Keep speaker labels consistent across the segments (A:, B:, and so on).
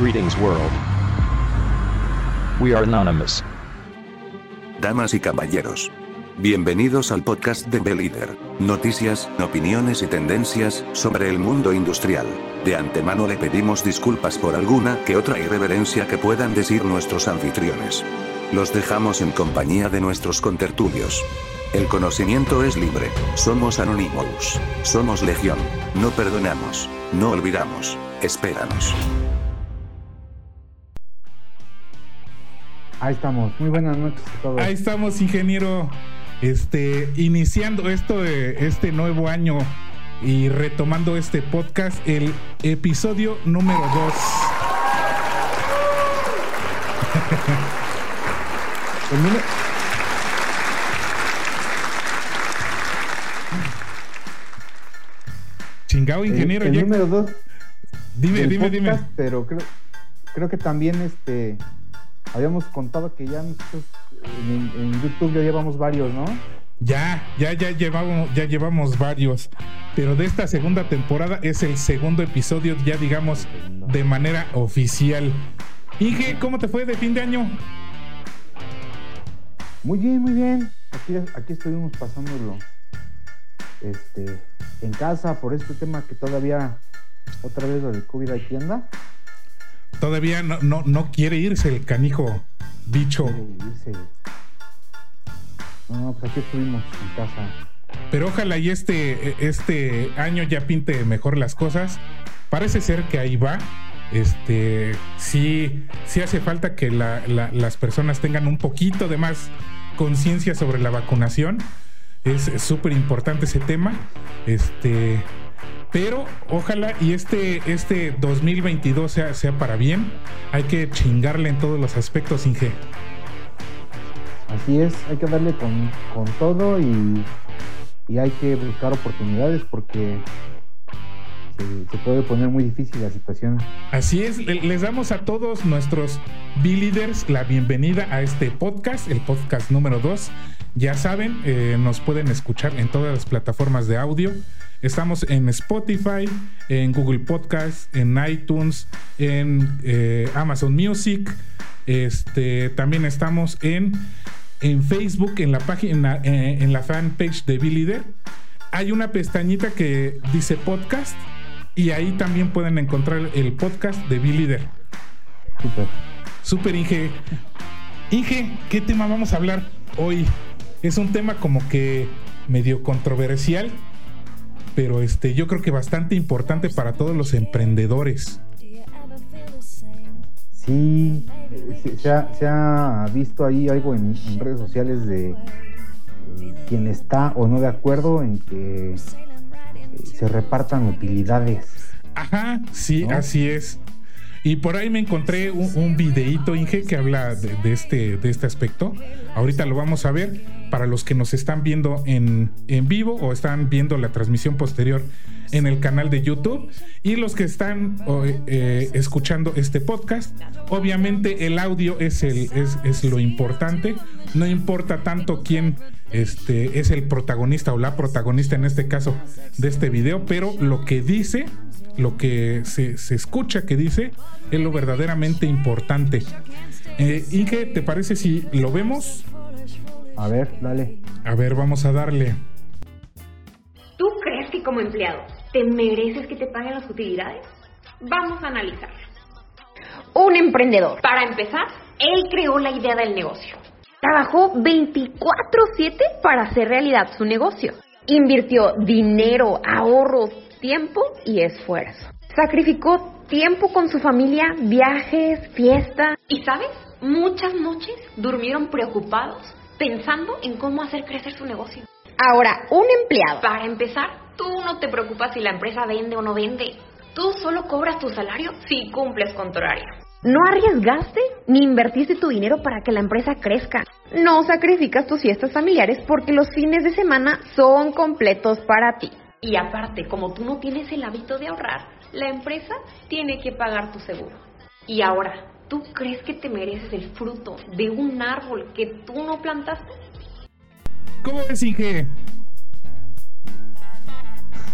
A: Greetings world. We are anonymous.
B: Damas y caballeros. Bienvenidos al podcast de Belíder. Noticias, opiniones y tendencias sobre el mundo industrial. De antemano le pedimos disculpas por alguna que otra irreverencia que puedan decir nuestros anfitriones. Los dejamos en compañía de nuestros contertulios. El conocimiento es libre. Somos Anonymous. Somos Legión. No perdonamos. No olvidamos. Espéranos.
C: Ahí estamos. Muy buenas noches a todos.
D: Ahí estamos, ingeniero. Este, iniciando esto, de este nuevo año y retomando este podcast, el episodio número 2.
C: El número-
D: Chingado, ingeniero.
C: el, el número dos
D: dime,
C: del
D: dime, dime.
C: Pero creo, creo que también este habíamos contado que ya nosotros en, en YouTube ya llevamos varios, ¿no?
D: Ya, ya, ya llevamos, ya llevamos varios. Pero de esta segunda temporada es el segundo episodio, ya digamos, de manera oficial. Inge, ¿cómo te fue de fin de año?
C: Muy bien, muy bien. Aquí, aquí estuvimos pasándolo este, en casa por este tema que todavía otra vez lo del COVID aquí anda.
D: Todavía no, no, no quiere irse el canijo bicho.
C: No, pues aquí estuvimos en casa.
D: Pero ojalá y este, este año ya pinte mejor las cosas. Parece ser que ahí va. Este sí, sí hace falta que la- la- las personas tengan un poquito de más conciencia sobre la vacunación. Es es súper importante ese tema. Este, pero ojalá y este, este 2022 sea, sea para bien. Hay que chingarle en todos los aspectos, Inge.
C: Así es, hay que darle con, con todo y, y hay que buscar oportunidades porque se, se puede poner muy difícil la situación.
D: Así es, le- les damos a todos nuestros B-Leaders la bienvenida a este podcast, el podcast número 2. Ya saben, eh, nos pueden escuchar en todas las plataformas de audio. Estamos en Spotify, en Google Podcast, en iTunes, en eh, Amazon Music. Este, también estamos en, en Facebook, en la página, eh, en la fanpage de B-Leader. Hay una pestañita que dice podcast y ahí también pueden encontrar el podcast de B-Leader.
C: Súper.
D: Super Inge. Inge, ¿qué tema vamos a hablar hoy? Es un tema como que medio controversial, pero este, yo creo que bastante importante para todos los emprendedores.
C: Sí, se, se ha, se ha visto ahí algo en, en redes sociales de eh, quien está o no de acuerdo en que eh, se repartan utilidades.
D: Ajá, sí,
C: ¿No?
D: así es. Y por ahí me encontré un, un videíto, Inge, que habla de, de este, de este aspecto. Ahorita lo vamos a ver para los que nos están viendo en, en vivo o están viendo la transmisión posterior en el canal de YouTube. Y los que están o, eh, escuchando este podcast, obviamente el audio es, el, es, es lo importante. No importa tanto quién este, es el protagonista o la protagonista en este caso de este video, pero lo que dice lo que se, se escucha que dice es lo verdaderamente importante. Eh, Inge, ¿te parece si lo vemos?
C: A ver, dale.
D: A ver, vamos a darle.
E: ¿Tú crees que como empleado te mereces que te paguen las utilidades? Vamos a analizarlo. Un emprendedor. Para empezar, él creó la idea del negocio. Trabajó 24/7 para hacer realidad su negocio. Invirtió dinero, ahorros, tiempo y esfuerzo. Sacrificó tiempo con su familia, viajes, fiesta. ¿Y sabes? Muchas noches durmieron preocupados pensando en cómo hacer crecer su negocio. Ahora, un empleado. Para empezar, tú no te preocupas si la empresa vende o no vende. Tú solo cobras tu salario si cumples con tu horario. No arriesgaste ni invertiste tu dinero para que la empresa crezca. No sacrificas tus fiestas familiares porque los fines de semana son completos para ti. Y aparte, como tú no tienes el hábito de ahorrar, la empresa tiene que pagar tu seguro. Y ahora, ¿tú crees que te mereces el fruto de un árbol que tú no plantaste?
D: ¿Cómo ves, Inge?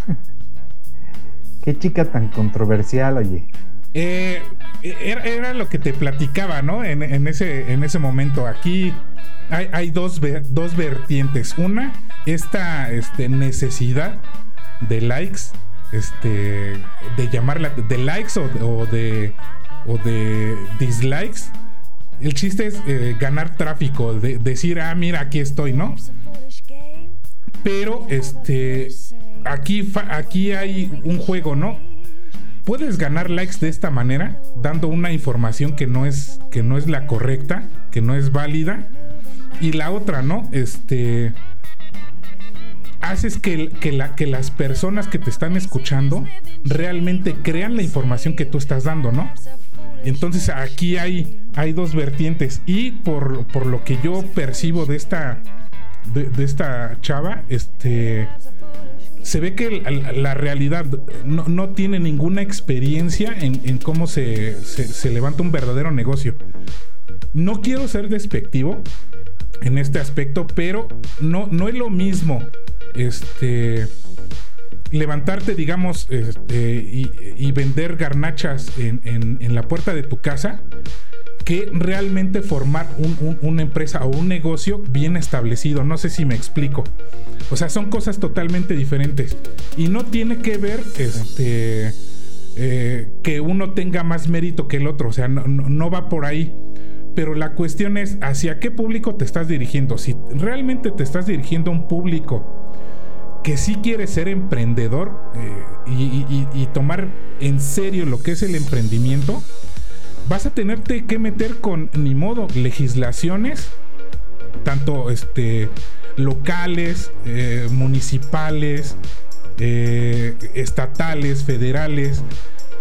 C: Qué chica tan controversial, oye.
D: Eh, era, lo que te platicaba, ¿no? En, ese, en ese momento. Aquí hay, dos, dos vertientes. Una, esta este, necesidad de likes, este, de llamarla, de likes o, de, o de dislikes. El chiste es eh, ganar tráfico, de, decir, ah, mira, aquí estoy, ¿no? Pero, este, aquí, aquí hay un juego, ¿no? Puedes ganar likes de esta manera, dando una información que no es, que no es la correcta, que no es válida. Y la otra, ¿no? Este. Haces que, que, la, que las personas que te están escuchando realmente crean la información que tú estás dando, ¿no? Entonces aquí hay, hay dos vertientes. Y por, por lo que yo percibo de esta, de, esta chava, este se ve que la, realidad no, tiene ninguna experiencia en, cómo se, levanta un verdadero negocio. No quiero ser despectivo en este aspecto, pero no, no es lo mismo este, levantarte, digamos, este, y, vender garnachas en, la puerta de tu casa que realmente formar una empresa o un negocio bien establecido. No sé si me explico. O sea, son cosas totalmente diferentes. Y no tiene que ver este, eh, que uno tenga más mérito que el otro. O sea, no, va por ahí. Pero la cuestión es hacia qué público te estás dirigiendo. Si realmente te estás dirigiendo a un público que sí quiere ser emprendedor eh, y, tomar en serio lo que es el emprendimiento, vas a tenerte que meter con ni modo legislaciones, tanto este locales, eh, municipales, eh, estatales, federales,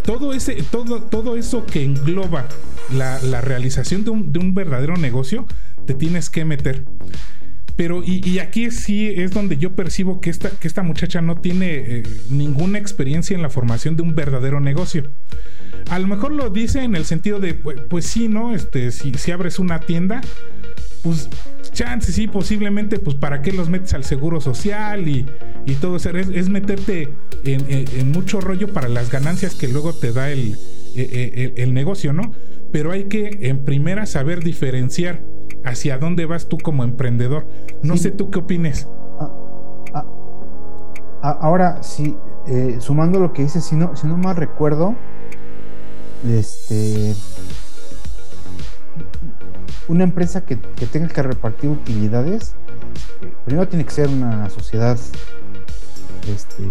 D: todo ese, todo, todo eso que engloba la, realización de un, verdadero negocio, te tienes que meter. Pero, y, aquí sí es donde yo percibo que esta, que esta muchacha no tiene eh, ninguna experiencia en la formación de un verdadero negocio. A lo mejor lo dice en el sentido de, pues, pues sí, ¿no? Este, si, si abres una tienda, pues chance, sí, posiblemente, pues para qué los metes al seguro social y, todo eso. Es, meterte en, mucho rollo para las ganancias que luego te da el, e, e, el, negocio, ¿no? Pero hay que en primera saber diferenciar hacia dónde vas tú como emprendedor. No sé tú qué opines. Ah,
C: ah, ah, ahora, sí, eh, sumando lo que dices, si no, si no mal recuerdo, este una empresa que, tenga que repartir utilidades, eh, primero tiene que ser una sociedad este,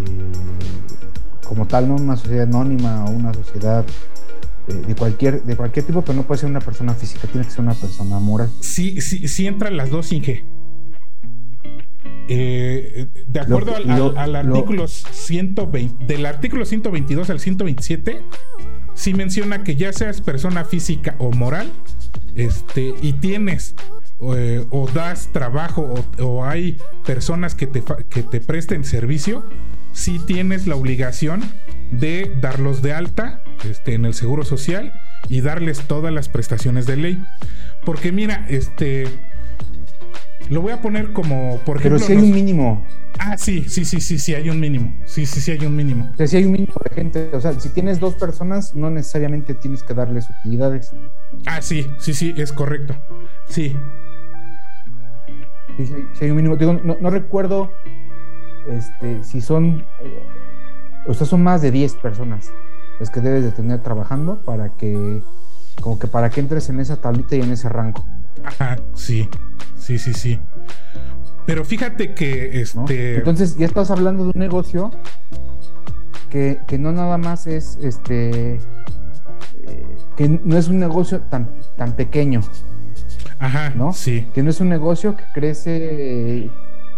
C: como tal, no una sociedad anónima o una sociedad eh, de cualquier, de cualquier tipo, pero no puede ser una persona física, tiene que ser una persona moral.
D: Sí, sí, sí entran las dos, Inge. Eh, de acuerdo al, artículo 120, del artículo 122 al 127, sí menciona que ya seas persona física o moral, este, y tienes eh, o das trabajo o, hay personas que te, que te presten servicio, si tienes la obligación de darlos de alta este, en el seguro social y darles todas las prestaciones de ley. Porque mira, este lo voy a poner como por
C: ejemplo. Pero si hay un mínimo.
D: Ah, sí, sí, sí, sí, sí, hay un mínimo. Sí, sí, sí, hay un mínimo.
C: O sea, si hay un mínimo de gente. O sea, si tienes dos personas, no necesariamente tienes que darles utilidades.
D: Ah, sí, sí, sí, es correcto. Sí.
C: Sí, sí, hay un mínimo. Digo, no, recuerdo este, si son. Eh, o sea, son más de 10 personas las que debes de tener trabajando para que. Como que para que entres en esa tablita y en ese rango.
D: Ajá, sí. Sí, sí, sí. Pero fíjate que este.
C: Entonces, ya estás hablando de un negocio que, no nada más es este. Eh, que no es un negocio tan, tan pequeño.
D: Ajá, ¿no? Sí.
C: Que no es un negocio que crece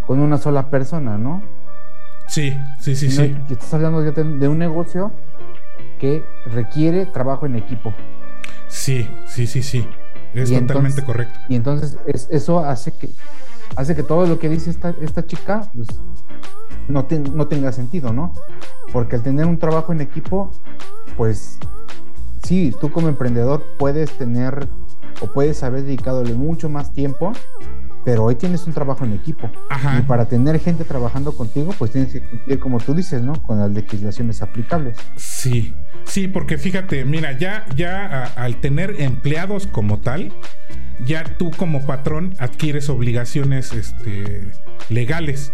C: con una sola persona, ¿no?
D: Sí, sí, sí, sí.
C: Estás hablando de un negocio que requiere trabajo en equipo.
D: Sí, sí, sí, sí. Es totalmente correcto.
C: Y entonces eso hace que hace que todo lo que dice esta, esta chica pues, no, no tenga sentido, ¿no? Porque al tener un trabajo en equipo, pues sí, tú como emprendedor puedes tener o puedes haber dedicadole mucho más tiempo pero hoy tienes un trabajo en equipo.
D: Ajá.
C: Y para tener gente trabajando contigo, pues tienes que cumplir, como tú dices, ¿no? Con las legislaciones aplicables.
D: Sí, sí, porque fíjate, mira, ya, ya a- al tener empleados como tal, ya tú como patrón adquieres obligaciones este, legales.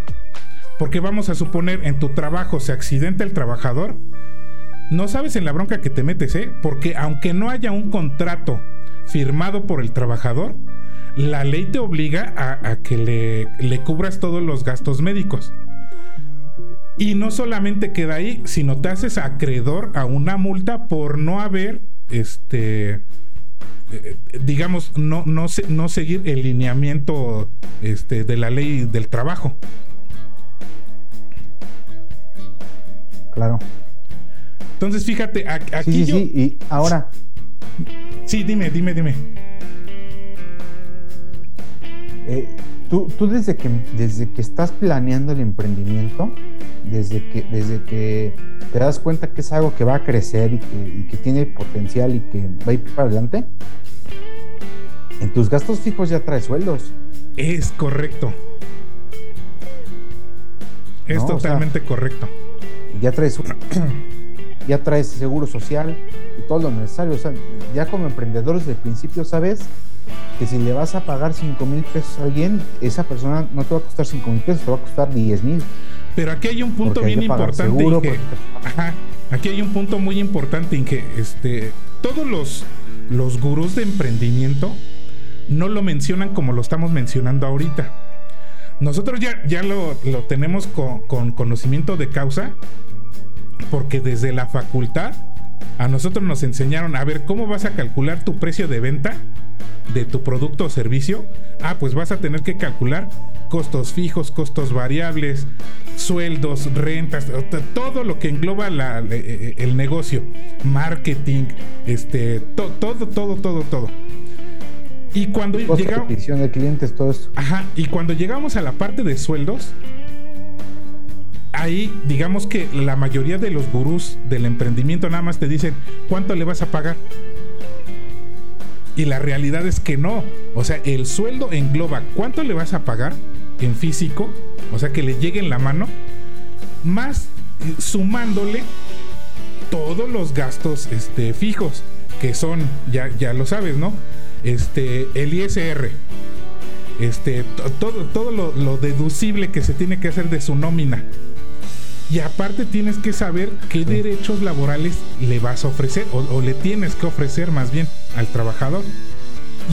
D: Porque vamos a suponer en tu trabajo se accidenta el trabajador, no sabes en la bronca que te metes, ¿eh? Porque aunque no haya un contrato firmado por el trabajador, la ley te obliga a, a que le, le cubras todos los gastos médicos. Y no solamente queda ahí, sino te haces acreedor a una multa por no haber, este, eh, digamos, no, no, no seguir el lineamiento este, de la ley del trabajo.
C: Claro.
D: Entonces, fíjate, aquí
C: Sí, sí,
D: yo...
C: sí. Y ahora,
D: Sí, dime, dime, dime.
C: Eh, tú, tú desde que desde que estás planeando el emprendimiento, desde que, desde que te das cuenta que es algo que va a crecer y que, y que tiene potencial y que va a ir para adelante, en tus gastos fijos ya traes sueldos.
D: Es correcto. Es
C: No, o sea-
D: totalmente correcto.
C: ya traes ya traes seguro social y todo lo necesario. O sea, ya como emprendedor desde el principio sabes que si le vas a pagar 5 mil pesos a alguien, esa persona no te va a costar 5 mil pesos, te va a costar 10 mil.
D: Pero aquí hay un punto
C: Porque
D: bien importante.
C: seguro,
D: Inge.
C: porque-
D: Ajá. Aquí hay un punto muy importante en que este, todos los, los gurús de emprendimiento no lo mencionan como lo estamos mencionando ahorita. Nosotros ya, ya lo, lo tenemos con, con conocimiento de causa, porque desde la facultad a nosotros nos enseñaron a ver cómo vas a calcular tu precio de venta de tu producto o servicio. Ah, pues vas a tener que calcular costos fijos, costos variables, sueldos, rentas, todo lo que engloba la- le- eh, el negocio, marketing, este, to- todo, todo, todo, todo. Y cuando llegamos,
C: de clientes, todo esto.
D: Ajá, y cuando llegamos a la parte de sueldos, ahí digamos que la mayoría de los gurús del emprendimiento nada más te dicen cuánto le vas a pagar. Y la realidad es que no. O sea, el sueldo engloba cuánto le vas a pagar en físico, o sea, que le llegue en la mano, más eh, sumándole todos los gastos este, fijos, que son, ya, ya lo sabes, ¿no? Este, el ISR, este, to- todo, todo lo, lo deducible que se tiene que hacer de su nómina. Y aparte tienes que saber qué derechos laborales le vas a ofrecer o, o le tienes que ofrecer más bien al trabajador.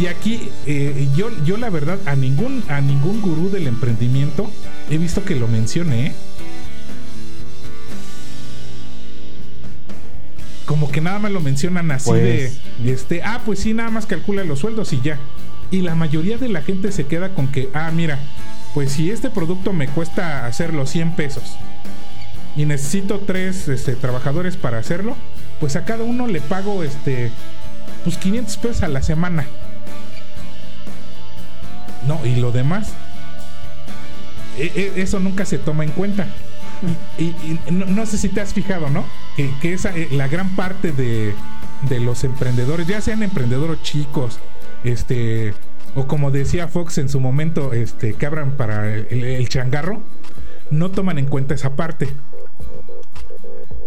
D: Y aquí eh, yo, yo la verdad a ningún, a ningún gurú del emprendimiento he visto que lo mencione. ¿eh? Como que nada más lo mencionan así
C: Pues-
D: de, este, ah, pues sí, nada más calcula los sueldos y ya. Y la mayoría de la gente se queda con que, ah, mira, pues si este producto me cuesta hacerlo 100 pesos y necesito tres este, trabajadores para hacerlo, pues a cada uno le pago este, pues 500 pesos a la semana. No, y lo demás, e- e- eso nunca se toma en cuenta. Y, no, no sé si te has fijado, ¿no? Que, que esa, eh, la gran parte de, de los emprendedores, ya sean emprendedores chicos, este, o como decía Fox en su momento, este, que abran para el changarro, no toman en cuenta esa parte.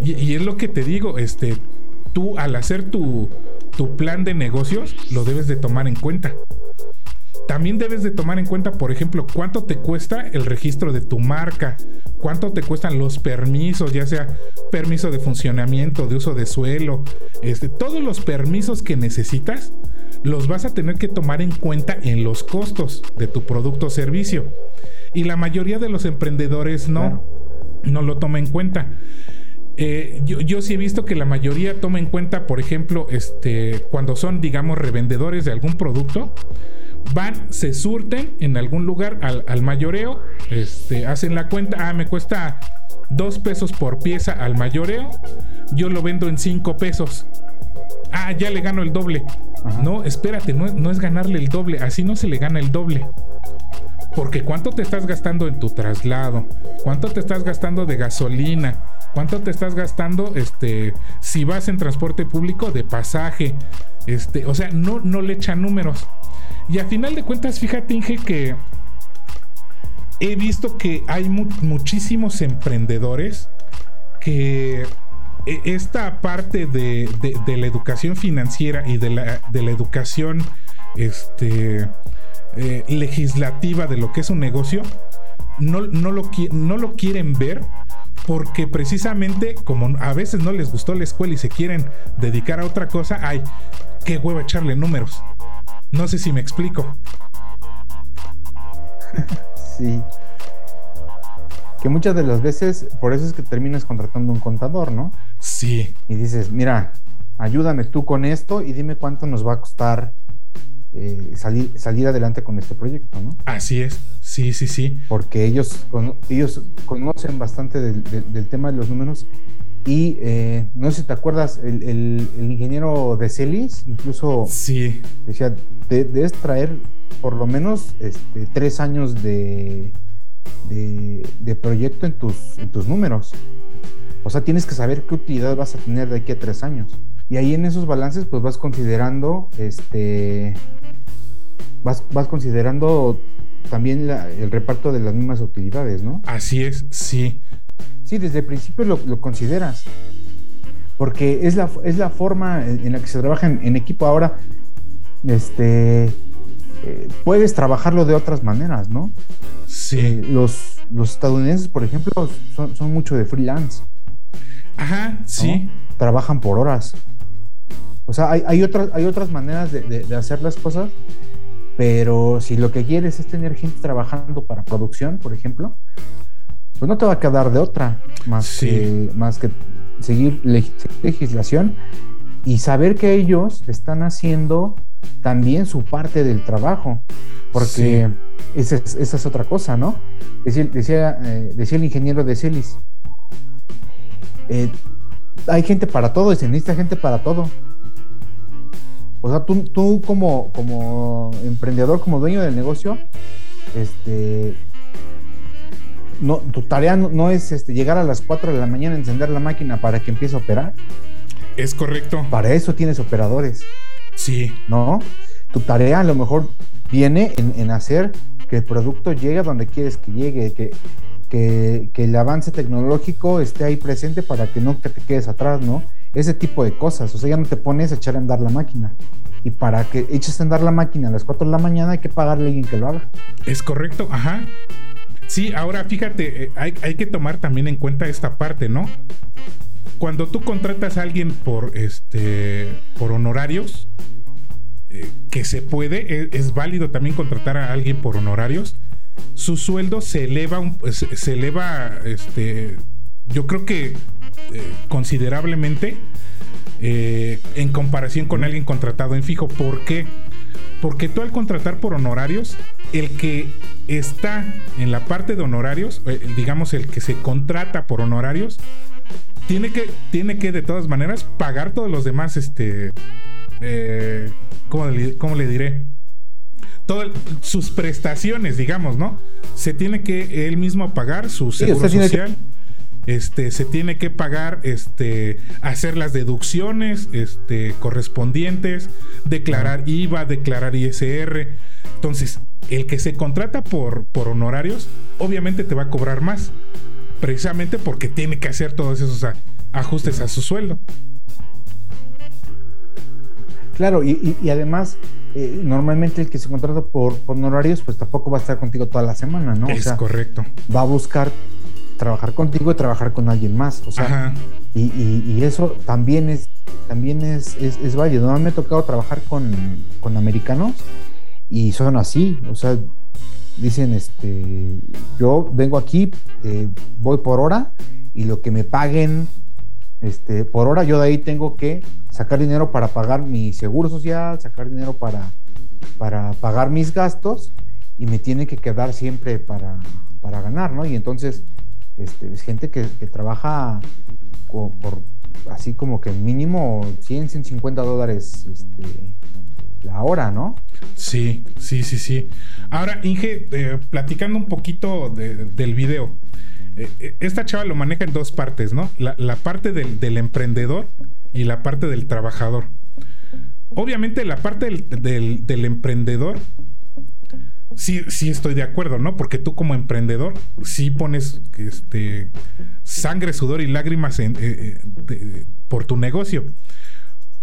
D: Y, y es lo que te digo, este, tú al hacer tu, tu plan de negocios, lo debes de tomar en cuenta. También debes de tomar en cuenta, por ejemplo, cuánto te cuesta el registro de tu marca, cuánto te cuestan los permisos, ya sea permiso de funcionamiento, de uso de suelo, este, todos los permisos que necesitas, los vas a tener que tomar en cuenta en los costos de tu producto o servicio. Y la mayoría de los emprendedores no, no lo toma en cuenta. Eh, yo, yo sí he visto que la mayoría toma en cuenta, por ejemplo, este, cuando son, digamos, revendedores de algún producto, van, se surten en algún lugar al, al mayoreo, este, hacen la cuenta, ah, me cuesta dos pesos por pieza al mayoreo, yo lo vendo en cinco pesos. Ah, ya le gano el doble.
C: Ajá.
D: No, espérate, no, es- no es ganarle el doble, así no se le gana el doble. Porque cuánto te estás gastando en tu traslado, cuánto te estás gastando de gasolina, cuánto te estás gastando, este, si vas en transporte público de pasaje, este, o sea, no, no le echan números. Y a final de cuentas, fíjate, Inge, que he visto que hay muchísimos emprendedores que e, esta parte de, la educación financiera y de la, educación este, eh, legislativa de lo que es un negocio, no, no, lo, no lo quieren ver porque precisamente como a veces no les gustó la escuela y se quieren dedicar a otra cosa, ay, qué huevo echarle números. No sé si me explico.
C: sí. Que muchas de las veces, por eso es que terminas contratando un contador, ¿no?
D: Sí.
C: Y dices, mira, ayúdame tú con esto y dime cuánto nos va a costar eh, salir, salir adelante con este proyecto, ¿no?
D: Así es, sí, sí, sí.
C: Porque ellos, ellos conocen bastante del, tema de los números y eh, no sé si te acuerdas, el, ingeniero de Celis incluso
D: sí.
C: decía, debes traer por lo menos este, tres años de, de, proyecto en tus, en tus números. O sea, tienes que saber qué utilidad vas a tener de aquí a tres años. Y ahí en esos balances, pues vas considerando este vas, considerando también el reparto de las mismas utilidades, ¿no?
D: Así es, sí.
C: Sí, desde el principio lo, consideras. Porque es la, es la forma en la que se trabaja en, equipo. Ahora, este, eh, puedes trabajarlo de otras maneras, ¿no?
D: Sí.
C: Eh, los, los estadounidenses, por ejemplo, son, mucho de freelance.
D: Ajá, sí.
C: Trabajan por horas. O sea, hay, otras, hay otras maneras de hacer las cosas pero si lo que quieres es tener gente trabajando para producción, por ejemplo, pues no te va a quedar de otra más, que, más que seguir legislación y saber que ellos están haciendo también su parte del trabajo, porque esa, es, otra cosa, ¿no? Decía, decía, eh, el ingeniero de Celis, eh, hay gente para todo y se necesita gente para todo. O sea, tú, tú como, como emprendedor, como dueño del negocio, este, no, tu tarea no, es este, llegar a las 4 de la mañana, encender la máquina para que empiece a operar.
D: Es correcto.
C: Para eso tienes operadores.
D: Sí.
C: ¿No? Tu tarea a lo mejor viene en, hacer que el producto llegue a donde quieres que llegue, que, que, que, el avance tecnológico esté ahí presente para que no te quedes atrás, ¿no? Ese tipo de cosas. O sea, ya no te pones a echar a andar la máquina. Y para que eches a andar la máquina a las 4 de la mañana hay que pagarle a alguien que lo haga.
D: Es correcto, ajá. Sí, ahora fíjate, eh, hay, que tomar también en cuenta esta parte, ¿no? Cuando tú contratas a alguien por este por honorarios, eh, que se puede, e, es, válido también contratar a alguien por honorarios, su sueldo se eleva, se eleva, este, yo creo que eh, considerablemente eh, en comparación con alguien contratado en fijo. ¿Por qué? Porque tú al contratar por honorarios, el que está en la parte de honorarios, eh, digamos el que se contrata por honorarios, tiene que, tiene que de todas maneras pagar todos los demás, este, ¿cómo, le, diré? Todas sus prestaciones, digamos, ¿no? Se tiene que él mismo pagar su seguro social este, se tiene que pagar, este, hacer las deducciones este, correspondientes, declarar IVA, declarar ISR. Entonces, el que se contrata por, por honorarios, obviamente te va a cobrar más, precisamente porque tiene que hacer todos esos ajustes a su sueldo.
C: Claro, y, además, eh, normalmente el que se contrata por, honorarios, pues tampoco va a estar contigo toda la semana, ¿no?
D: Es correcto.
C: Va a buscar trabajar contigo y trabajar con alguien más. O sea, y, eso también es, también es, es, válido. No me ha tocado trabajar con, americanos y son así. O sea, dicen, este, yo vengo aquí, eh, voy por hora y lo que me paguen este, por hora, yo de ahí tengo que sacar dinero para pagar mi seguro social, sacar dinero para, para pagar mis gastos y me tiene que quedar siempre para, para ganar, ¿no? Y entonces este, es gente que, trabaja por, así como que mínimo 100, 150 dólares este, la hora, ¿no?
D: Sí, sí, sí, sí. Ahora, Inge, eh, platicando un poquito del video. Eh, eh, esta chava lo maneja en dos partes, ¿no? La, parte del, emprendedor y la parte del trabajador. Obviamente la parte del, del emprendedor sí, sí estoy de acuerdo, ¿no? Porque tú como emprendedor sí pones este, sangre, sudor y lágrimas en, eh, eh, por tu negocio.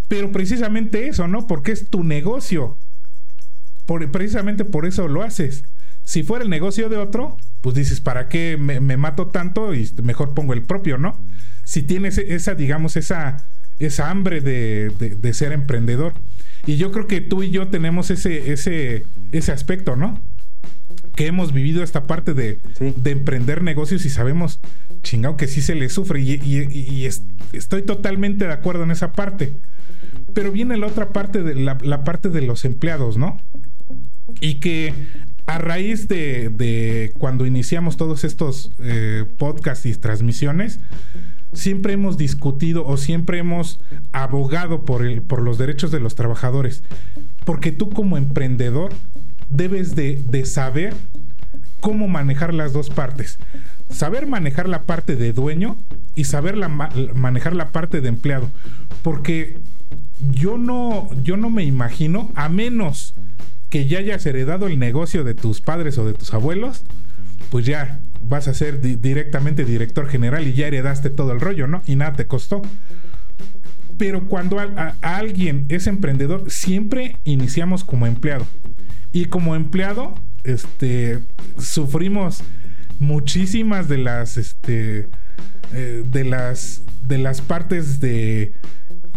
D: Pero precisamente eso, ¿no? Porque es tu negocio. Precisamente por eso lo haces. Si fuera el negocio de otro, pues dices, ¿para qué me, mato tanto? Y mejor pongo el propio, ¿no? Si tienes esa, digamos, esa, esa hambre de ser emprendedor. Y yo creo que tú y yo tenemos ese, ese, ese aspecto, ¿no? Que hemos vivido esta parte de, emprender negocios y sabemos, chingado, que sí se le sufre. Y, estoy totalmente de acuerdo en esa parte. Pero viene la otra parte, de la, parte de los empleados, ¿no? Y que a raíz de, cuando iniciamos todos estos eh, podcasts y transmisiones, siempre hemos discutido o siempre hemos abogado por, el, por los derechos de los trabajadores. Porque tú como emprendedor debes de, saber cómo manejar las dos partes. Saber manejar la parte de dueño y saber manejar la parte de empleado. Porque yo no, yo no me imagino, a menos que ya hayas heredado el negocio de tus padres o de tus abuelos, pues ya vas a ser directamente director general y ya heredaste todo el rollo, ¿no? Y nada te costó. Pero cuando alguien es emprendedor, siempre iniciamos como empleado. Y como empleado, este, sufrimos muchísimas de las, este, eh, de las, de las partes de,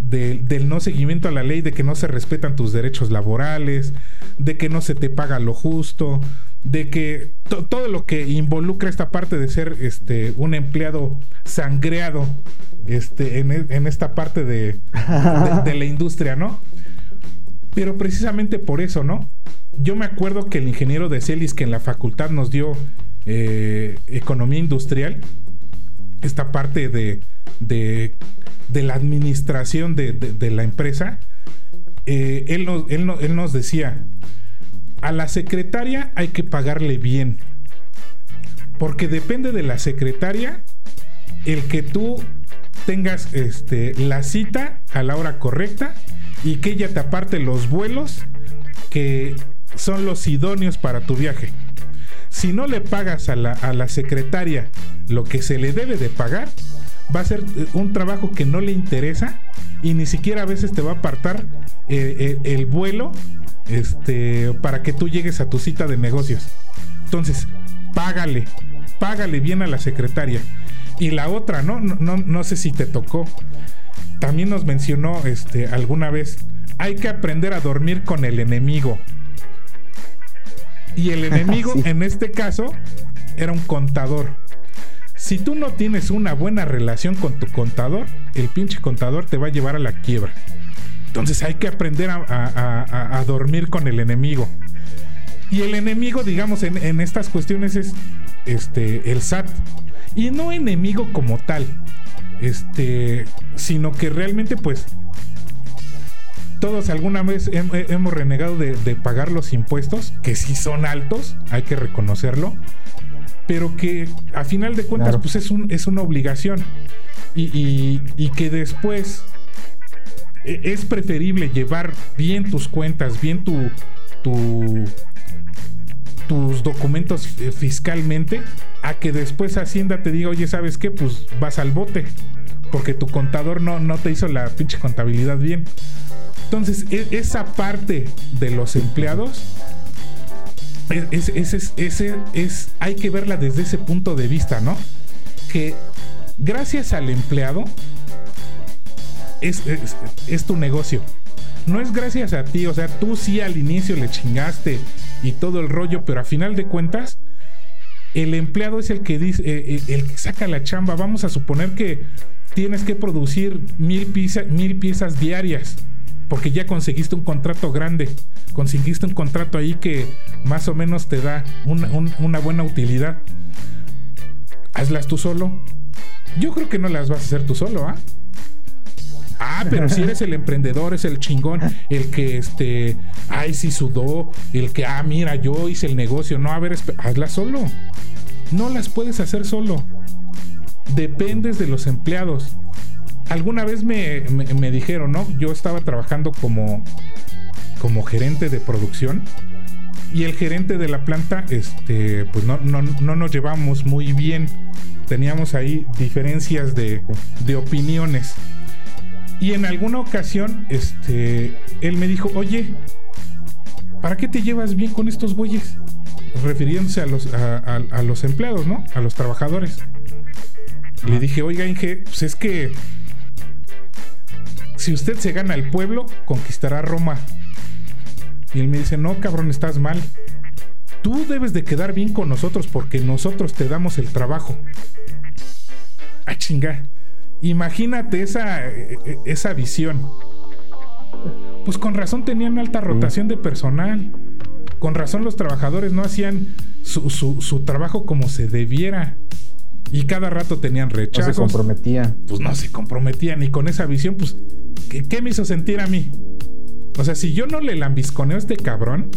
D: del no seguimiento a la ley, de que no se respetan tus derechos laborales, de que no se te paga lo justo, de que todo lo que involucra esta parte de ser este, un empleado sangreado este, en, e, esta parte de, la industria, ¿no? Pero precisamente por eso, ¿no? Yo me acuerdo que el ingeniero de Celis que en la facultad nos dio eh, economía industrial, esta parte de, de, la administración de, la empresa, eh, él, él nos decía, a la secretaria hay que pagarle bien. Porque depende de la secretaria el que tú tengas este, la cita a la hora correcta y que ella te aparte los vuelos que son los idóneos para tu viaje. Si no le pagas a la, a la secretaria lo que se le debe de pagar, va a ser eh, un trabajo que no le interesa y ni siquiera a veces te va a apartar eh, eh, el vuelo este, para que tú llegues a tu cita de negocios. Entonces, págale, págale bien a la secretaria. Y la otra, ¿no? No, no, sé si te tocó. También nos mencionó este, alguna vez, hay que aprender a dormir con el enemigo. Y el enemigo, en este caso, era un contador. Si tú no tienes una buena relación con tu contador, el pinche contador te va a llevar a la quiebra. Entonces hay que aprender a, dormir con el enemigo. Y el enemigo, digamos, en, estas cuestiones es este, el SAT. Y no enemigo como tal. Este, sino que realmente, pues, todos alguna vez hemos renegado de, pagar los impuestos, que sí son altos, hay que reconocerlo, pero que a final de cuentas, pues es, un, es una obligación. y, y que después es preferible llevar bien tus cuentas, bien tu, tus documentos fiscalmente, a que después Hacienda te diga, oye, ¿sabes qué? Pues vas al bote, porque tu contador no, no te hizo la pinche contabilidad bien. Entonces, e-, esa parte de los empleados, es, ese es, hay que verla desde ese punto de vista, ¿no? Que gracias al empleado, es, tu negocio. No es gracias a ti, o sea, tú sí al inicio le chingaste y todo el rollo, pero a final de cuentas, el empleado es el que dice, eh, eh, que saca la chamba. Vamos a suponer que tienes que producir mil, piezas diarias porque ya conseguiste un contrato grande, conseguiste un contrato ahí que más o menos te da una, buena utilidad. Hazlas tú solo. Yo creo que no las vas a hacer tú solo, ¿ah? Ah, pero si eres el emprendedor, es el chingón, el que este, ay, sí sudó, el que, ah, mira, yo hice el negocio. No, a ver, hazla solo. No las puedes hacer solo. Dependes de los empleados. Alguna vez me, me dijeron, ¿no? Yo estaba trabajando como, como gerente de producción y el gerente de la planta, este, pues no, no, no nos llevamos muy bien. Teníamos ahí diferencias de, de opiniones. Y en alguna ocasión, este, él me dijo, oye, ¿para qué te llevas bien con estos güeyes? Refiriéndose a los, a, los empleados, ¿no? A los trabajadores. Le dije, oiga, Inge, pues es que si usted se gana el pueblo, conquistará Roma. Y él me dice, no, cabrón, estás mal. Tú debes de quedar bien con nosotros porque nosotros te damos el trabajo. Ah, chinga. Imagínate esa, e, e, esa visión. Pues con razón tenían alta rotación de personal. Con razón los trabajadores no hacían su, trabajo como se debiera. Y cada rato tenían rechazos. No
C: se comprometían.
D: Pues no se comprometían. Y con esa visión, pues, ¿qué, qué me hizo sentir a mí? O sea, si yo no le lambisconeo a este cabrón,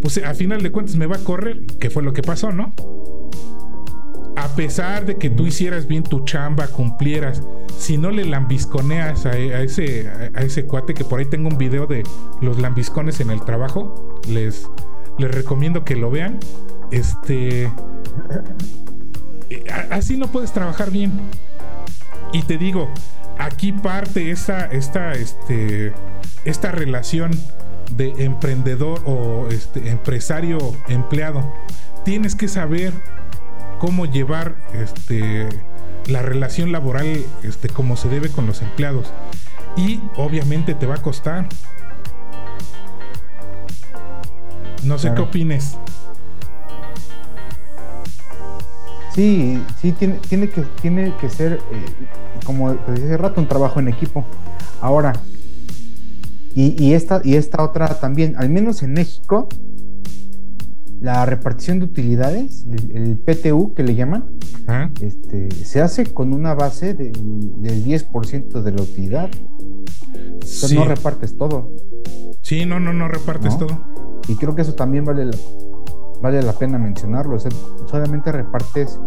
D: pues a final de cuentas me va a correr, que fue lo que pasó, ¿no? A pesar de que tú hicieras bien tu chamba, cumplieras, si no le lambisconeas a, ese, a, ese cuate, que por ahí tengo un video de los lambiscones en el trabajo, les, les recomiendo que lo vean. Este. Así no puedes trabajar bien. Y te digo, aquí parte esta, esta, este, esta relación de emprendedor o este, empresario empleado. Tienes que saber cómo llevar este, la relación laboral este, como se debe con los empleados. Y obviamente te va a costar. No sé qué opines.
C: Sí, sí, tiene, tiene, que, tiene que ser, eh, como decía hace rato, un trabajo en equipo. Ahora, y, y, esta, y esta otra también, al menos en México, la repartición de utilidades, el, PTU que le llaman, este, se hace con una base del 10% de la utilidad. Entonces no repartes todo.
D: Sí, no, no, no repartes todo.
C: Y creo que eso también vale la, vale la pena mencionarlo. solamente repartes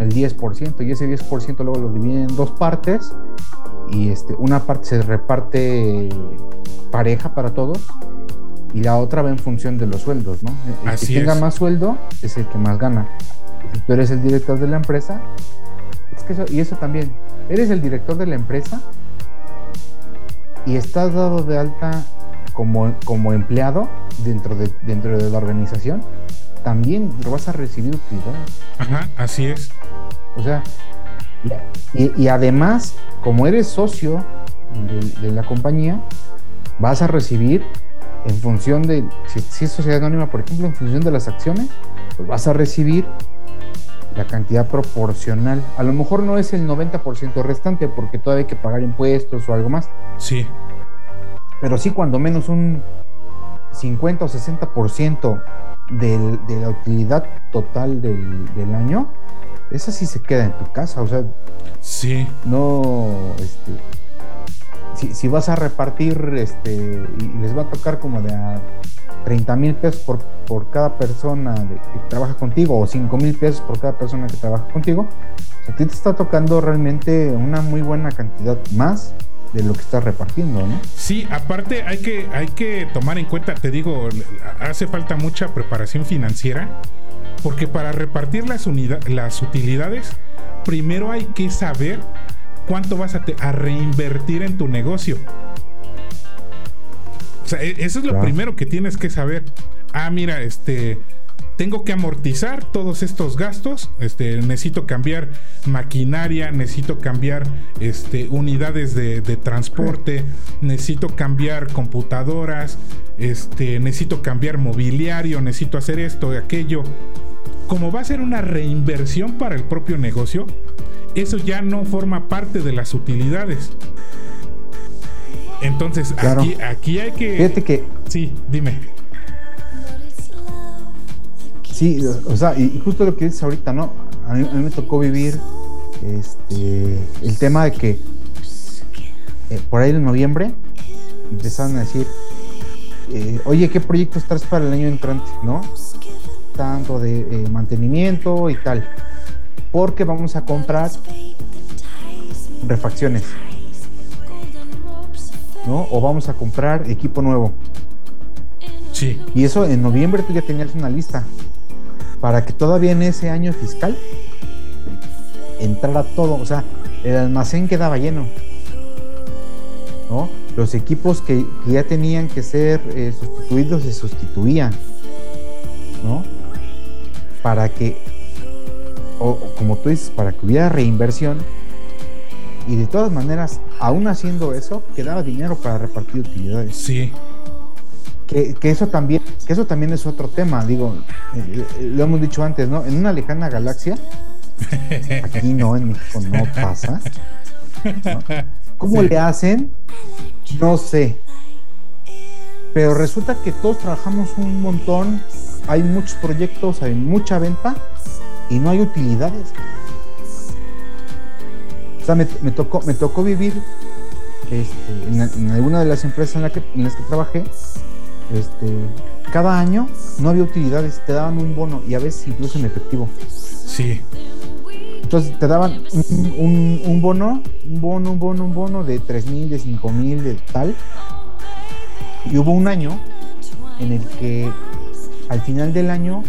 C: el 10% y ese 10% luego lo dividen en dos partes y este, una parte se reparte pareja para todos y la otra va en función de los sueldos, ¿no? El que tenga más sueldo es el que más gana. Si tú eres el director de la empresa, es que eso, y eso también, eres el director de la empresa y estás dado de alta como, como empleado dentro de, dentro de la organización, también lo vas a recibir utilidades.
D: Ajá, así es.
C: O sea, y, además, como eres socio de, de la compañía, vas a recibir en función de, si, es sociedad anónima, por ejemplo, en función de las acciones, pues vas a recibir la cantidad proporcional. A lo mejor no es el 90% restante porque todavía hay que pagar impuestos o algo más.
D: Sí.
C: Pero sí, cuando menos un 50 o 60% del, de la utilidad total del, del, año, esa sí se queda en tu casa. O sea,
D: sí.
C: No, este, si, vas a repartir este, y les va a tocar como de a 30 mil pesos por, por cada persona que trabaja contigo o 5 mil pesos por cada persona que trabaja contigo, a ti te está tocando realmente una muy buena cantidad más de lo que estás repartiendo, ¿no?
D: Sí, aparte hay que, hay que tomar en cuenta, te digo, hace falta mucha preparación financiera, porque para repartir las, las utilidades, primero hay que saber cuánto vas a, reinvertir en tu negocio. O sea, e, eso es lo primero que tienes que saber. Ah, mira, este, tengo que amortizar todos estos gastos, este, necesito cambiar maquinaria, necesito cambiar este, unidades de, transporte, necesito cambiar computadoras, este, necesito cambiar mobiliario, necesito hacer esto, aquello. Como va a ser una reinversión para el propio negocio, eso ya no forma parte de las utilidades. Entonces, aquí, aquí hay que.
C: Fíjate que.
D: Sí, dime.
C: Sí, o sea, y justo lo que dices ahorita, ¿no? A mí, me tocó vivir este, el tema de que eh, por ahí en noviembre empezaron a decir, eh, oye, ¿qué proyectos traes para el año entrante? ¿No? Tanto de eh, mantenimiento y tal porque vamos a comprar refacciones. ¿No? O vamos a comprar equipo nuevo.
D: Sí.
C: Y eso en noviembre tú ya tenías una lista para que todavía en ese año fiscal entrara todo, o sea, el almacén quedaba lleno. ¿no? Los equipos que, que ya tenían que ser eh, sustituidos se sustituían, ¿no? Para que, o como tú dices, para que hubiera reinversión. Y de todas maneras, aún haciendo eso, quedaba dinero para repartir utilidades.
D: Sí.
C: Que, que eso también, que eso también es otro tema, digo, eh, eh, lo hemos dicho antes, ¿no? En una lejana galaxia, aquí no, en México no pasa. ¿no? ¿Cómo
D: Sí.
C: le hacen? No sé. Pero resulta que todos trabajamos un montón, hay muchos proyectos, hay mucha venta y no hay utilidades. O sea, me, me tocó, me tocó vivir este, en, en alguna de las empresas en, la que, en las que trabajé. Este, cada año no había utilidades, te daban un bono y a veces incluso en efectivo.
D: Sí.
C: Entonces te daban un, un- un bono, un bono, un bono, un bono de 3 mil, de 5 mil, de tal. Y hubo un año en el que al final del año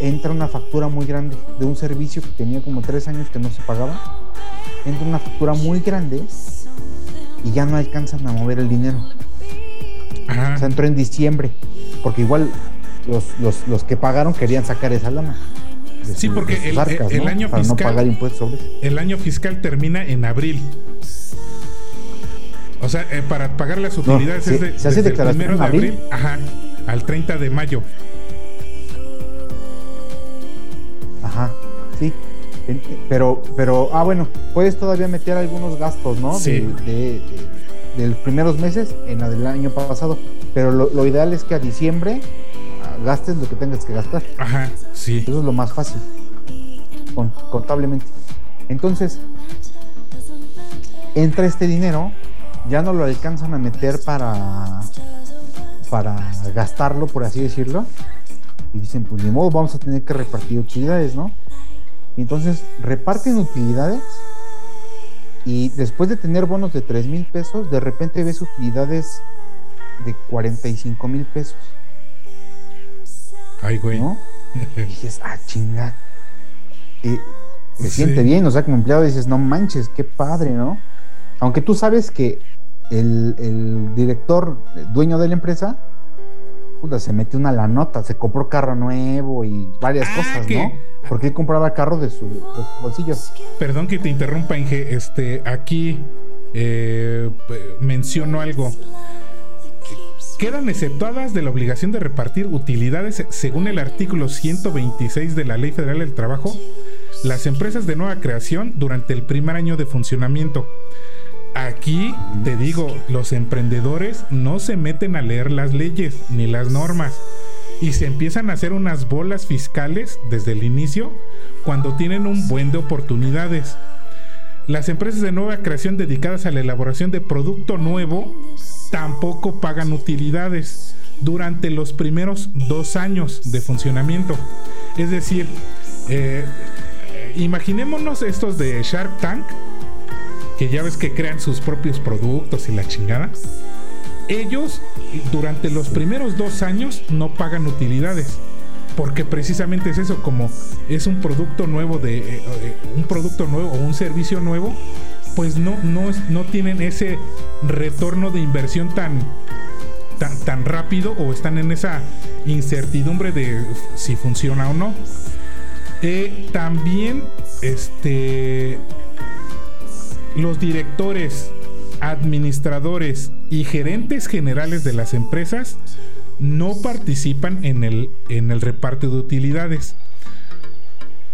C: entra una factura muy grande de un servicio que tenía como 3 años que no se pagaba. Entra una factura muy grande y ya no alcanzan a mover el dinero.
D: Ajá.
C: O sea, entró en diciembre, porque igual los, los, los que pagaron querían sacar esa lana. de
D: Sí,
C: su-
D: porque el- el año
C: Para no
D: fiscal-
C: pagar impuestos sobre eso.
D: El año fiscal termina en abril. O sea, eh, para pagar las
C: No,
D: utilidades es de,
C: se hace
D: desde el
C: declaración
D: primero
C: en
D: de
C: abril.
D: abril, ajá, al 30 de mayo.
C: Pero, pero, ah, bueno, puedes todavía meter algunos gastos, ¿no?
D: Sí.
C: De, de- de- los primeros meses en la del año pasado. Pero lo, lo ideal es que a diciembre ah, gastes lo que tengas que gastar.
D: Ajá, sí.
C: Eso es lo más fácil, con- contablemente. Entonces, entra este dinero, ya no lo alcanzan a meter para, para gastarlo, por así decirlo. Y dicen, pues ni modo, vamos a tener que repartir utilidades, ¿no? Y entonces reparten utilidades y después de tener bonos de 3 mil pesos, de repente ves utilidades de 45 mil pesos,
D: Ay, güey.
C: ¿no? Y dices, ah, chinga. Y se
D: Sí.
C: siente bien, o sea, como empleado dices, no manches, qué padre, ¿no? Aunque tú sabes que el, el director, el dueño de la empresa, puta, se metió una la nota, se compró carro nuevo y varias
D: Ah,
C: cosas, ¿no? Porque él compraba carro de, su, de sus bolsillos.
D: Perdón que te interrumpa, Inge. Este, aquí eh, menciono algo. Quedan exceptuadas de la obligación de repartir utilidades según el artículo 126 de la Ley Federal del Trabajo las empresas de nueva creación durante el primer año de funcionamiento. Aquí te digo, los emprendedores no se meten a leer las leyes ni las normas y se empiezan a hacer unas bolas fiscales desde el inicio cuando tienen un buen de oportunidades. Las empresas de nueva creación dedicadas a la elaboración de producto nuevo tampoco pagan utilidades durante los primeros dos años de funcionamiento. Es decir, eh, imaginémonos estos de Shark Tank, que ya ves que crean sus propios productos y la chingada. Ellos durante los primeros dos años no pagan utilidades. Porque precisamente es eso, como es un producto nuevo de eh, eh, un producto nuevo o un servicio nuevo, pues no, no, no tienen ese retorno de inversión tan, tan, tan rápido o están en esa incertidumbre de si funciona o no. Eh, también este los directores, administradores y gerentes generales de las empresas no participan en el, en el reparto de utilidades.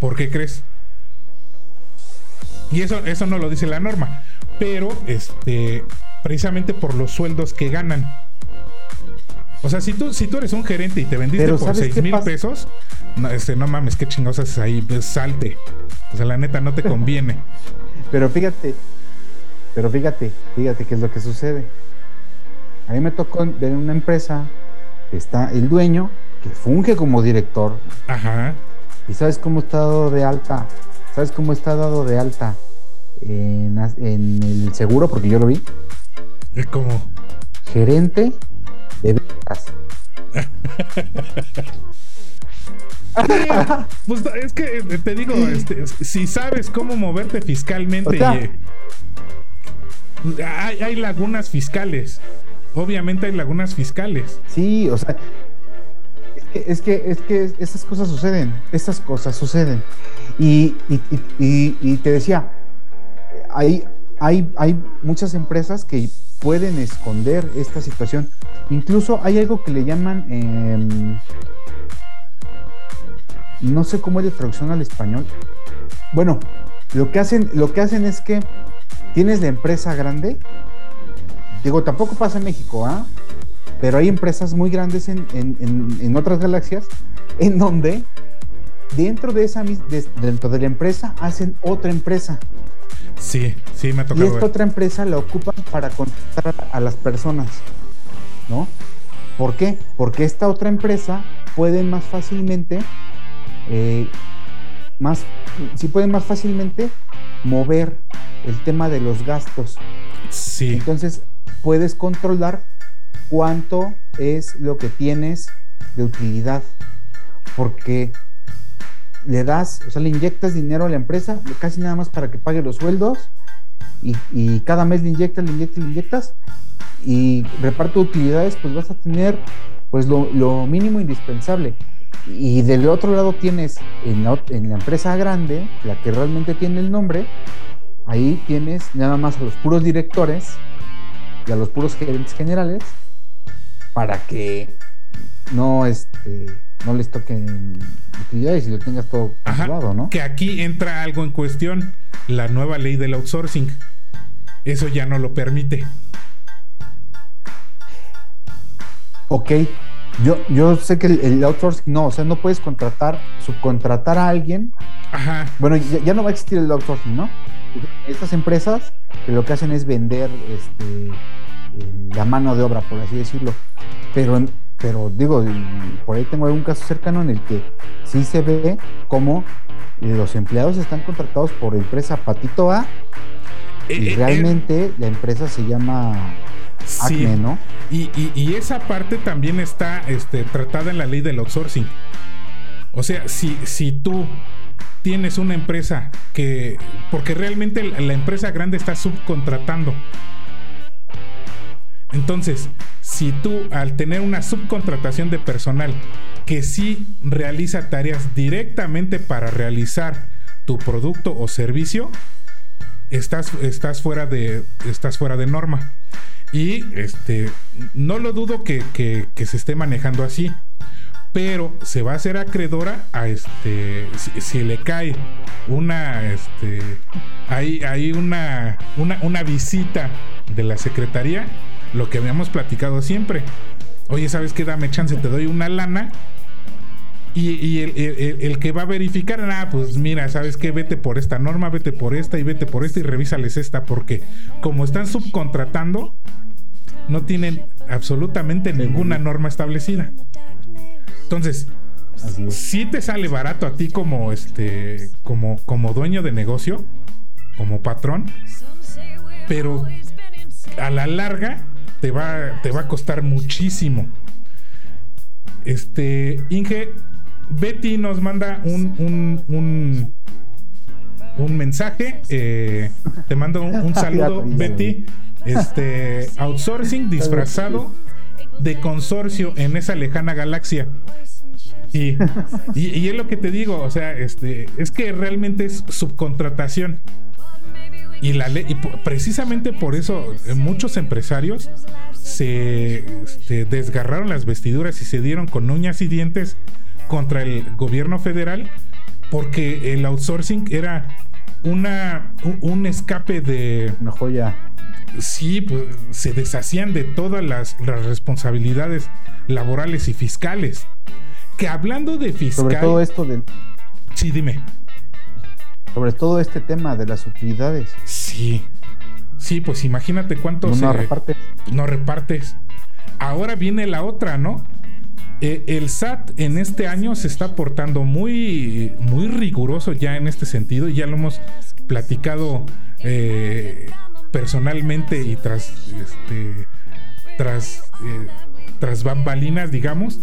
D: ¿Por qué crees? Y eso, eso no lo dice la norma, pero este, precisamente por los sueldos que ganan. O sea, si tú, si tú eres un gerente y te vendiste
C: Pero
D: por
C: ¿sabes
D: 6
C: qué
D: mil
C: pasa?
D: pesos, no, este, no mames, qué chingados haces ahí, pues, salte. O sea, la neta no te conviene.
C: Pero fíjate, pero fíjate, fíjate qué es lo que sucede. A mí me tocó ver una empresa que está el dueño, que funge como director,
D: Ajá.
C: y sabes cómo está dado de alta, sabes cómo está dado de alta en, en el seguro, porque yo lo vi,
D: Es como.
C: gerente de ventas.
D: pues es que eh, te digo, este, si sabes cómo moverte fiscalmente, hay, hay lagunas fiscales. Obviamente hay lagunas fiscales.
C: Sí, o sea, es que, es que, esas cosas suceden, estas cosas suceden. Y, te decía, hay, hay, hay muchas empresas que pueden esconder esta situación. Incluso hay algo que le llaman, em, no sé cómo es la traducción al español. Bueno, lo que hacen, lo que hacen es que tienes la empresa grande. Digo, tampoco pasa en México, ¿ah? Pero hay empresas muy grandes en, otras galaxias en donde dentro de esa dentro de la empresa hacen otra empresa.
D: Sí, sí, me ha tocado.
C: Y esta otra empresa la ocupan para contratar a las personas, ¿no? ¿Por qué? Porque esta otra empresa puede más fácilmente, eh, más, sí pueden más fácilmente mover el tema de los gastos.
D: Sí.
C: Entonces puedes controlar cuánto es lo que tienes de utilidad. Porque le das, o sea, le inyectas dinero a la empresa, casi nada más para que pague los sueldos, y, cada mes le inyectas, le inyectas, le inyectas, y reparto de utilidades, pues vas a tener pues lo, mínimo indispensable. Y del otro lado tienes en la, en la empresa grande, la que realmente tiene el nombre, ahí tienes nada más a los puros directores y a los puros gerentes generales para que no, este, no les toquen utilidades y lo tengas todo controlado, ¿no?
D: Que aquí entra algo en cuestión, la nueva ley del outsourcing. Eso ya no lo permite.
C: Ok, yo, yo sé que el, outsourcing, no, o sea, no puedes contratar, subcontratar a alguien.
D: Ajá.
C: Bueno, ya, no va a existir el outsourcing, ¿no? Estas empresas que lo que hacen es vender este, la mano de obra, por así decirlo. Pero, pero digo, por ahí tengo algún caso cercano en el que sí se ve como los empleados están contratados por empresa Patito A y eh, eh, realmente eh. la empresa se llama Acme, ¿no?
D: Y, esa parte también está este, tratada en la ley del outsourcing. O sea, si, si tú tienes una empresa que, porque realmente la empresa grande está subcontratando entonces, si tú al tener una subcontratación de personal que sí realiza tareas directamente para realizar tu producto o servicio, estás, estás, fuera, de, estás fuera de norma. Y este, no lo dudo que, se esté manejando así. Pero se va a hacer acreedora a este. Si, le cae una. Este. Hay, hay una, una, una visita de la secretaría lo que habíamos platicado siempre. Oye, ¿sabes qué? Dame chance, te doy una lana. Y, el, que va a verificar, nada, pues mira, ¿sabes qué? Vete por esta norma, vete por esta y vete por esta y revísales esta, porque como están subcontratando, no tienen absolutamente ninguna norma establecida. Entonces, si te sale barato a ti como este, como, como dueño de negocio, como patrón, pero a la larga te va, te va a costar muchísimo. Este, Inge, Betty nos manda un, un, un, mensaje. Eh, te mando un, saludo, Betty. Este, outsourcing disfrazado de consorcio en esa lejana galaxia. Y, y, es lo que te digo, o sea, este, es que realmente es subcontratación. Y, la ley, y precisamente por eso eh, muchos empresarios se este, desgarraron las vestiduras y se dieron con uñas y dientes contra el gobierno federal porque el outsourcing era una un, escape de
C: una joya.
D: Sí, pues se deshacían de todas las, las responsabilidades laborales y fiscales. Que hablando de fiscal.
C: Sobre todo esto del.
D: Sí, dime
C: sobre todo este tema de las utilidades.
D: Sí, sí, pues imagínate cuánto
C: no, repartes.
D: No repartes. Ahora viene la otra, ¿no? Eh, el SAT en este año se está portando muy, muy riguroso ya en este sentido. Ya lo hemos platicado eh, personalmente y tras, este, tras eh, tras bambalinas, digamos,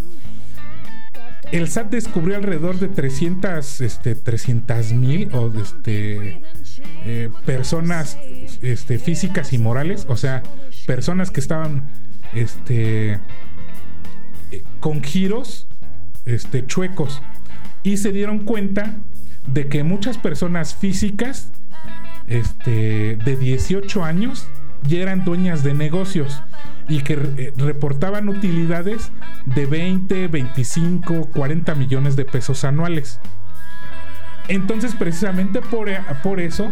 D: el SAT descubrió alrededor de 300 este, mil o este, personas este, físicas y morales, o sea, personas que estaban este, con giros este, chuecos y se dieron cuenta de que muchas personas físicas este, de 18 años ya eran dueñas de negocios y que eh, reportaban utilidades de 20, 25, 40 millones de pesos anuales. Entonces, precisamente por, eh, por eso,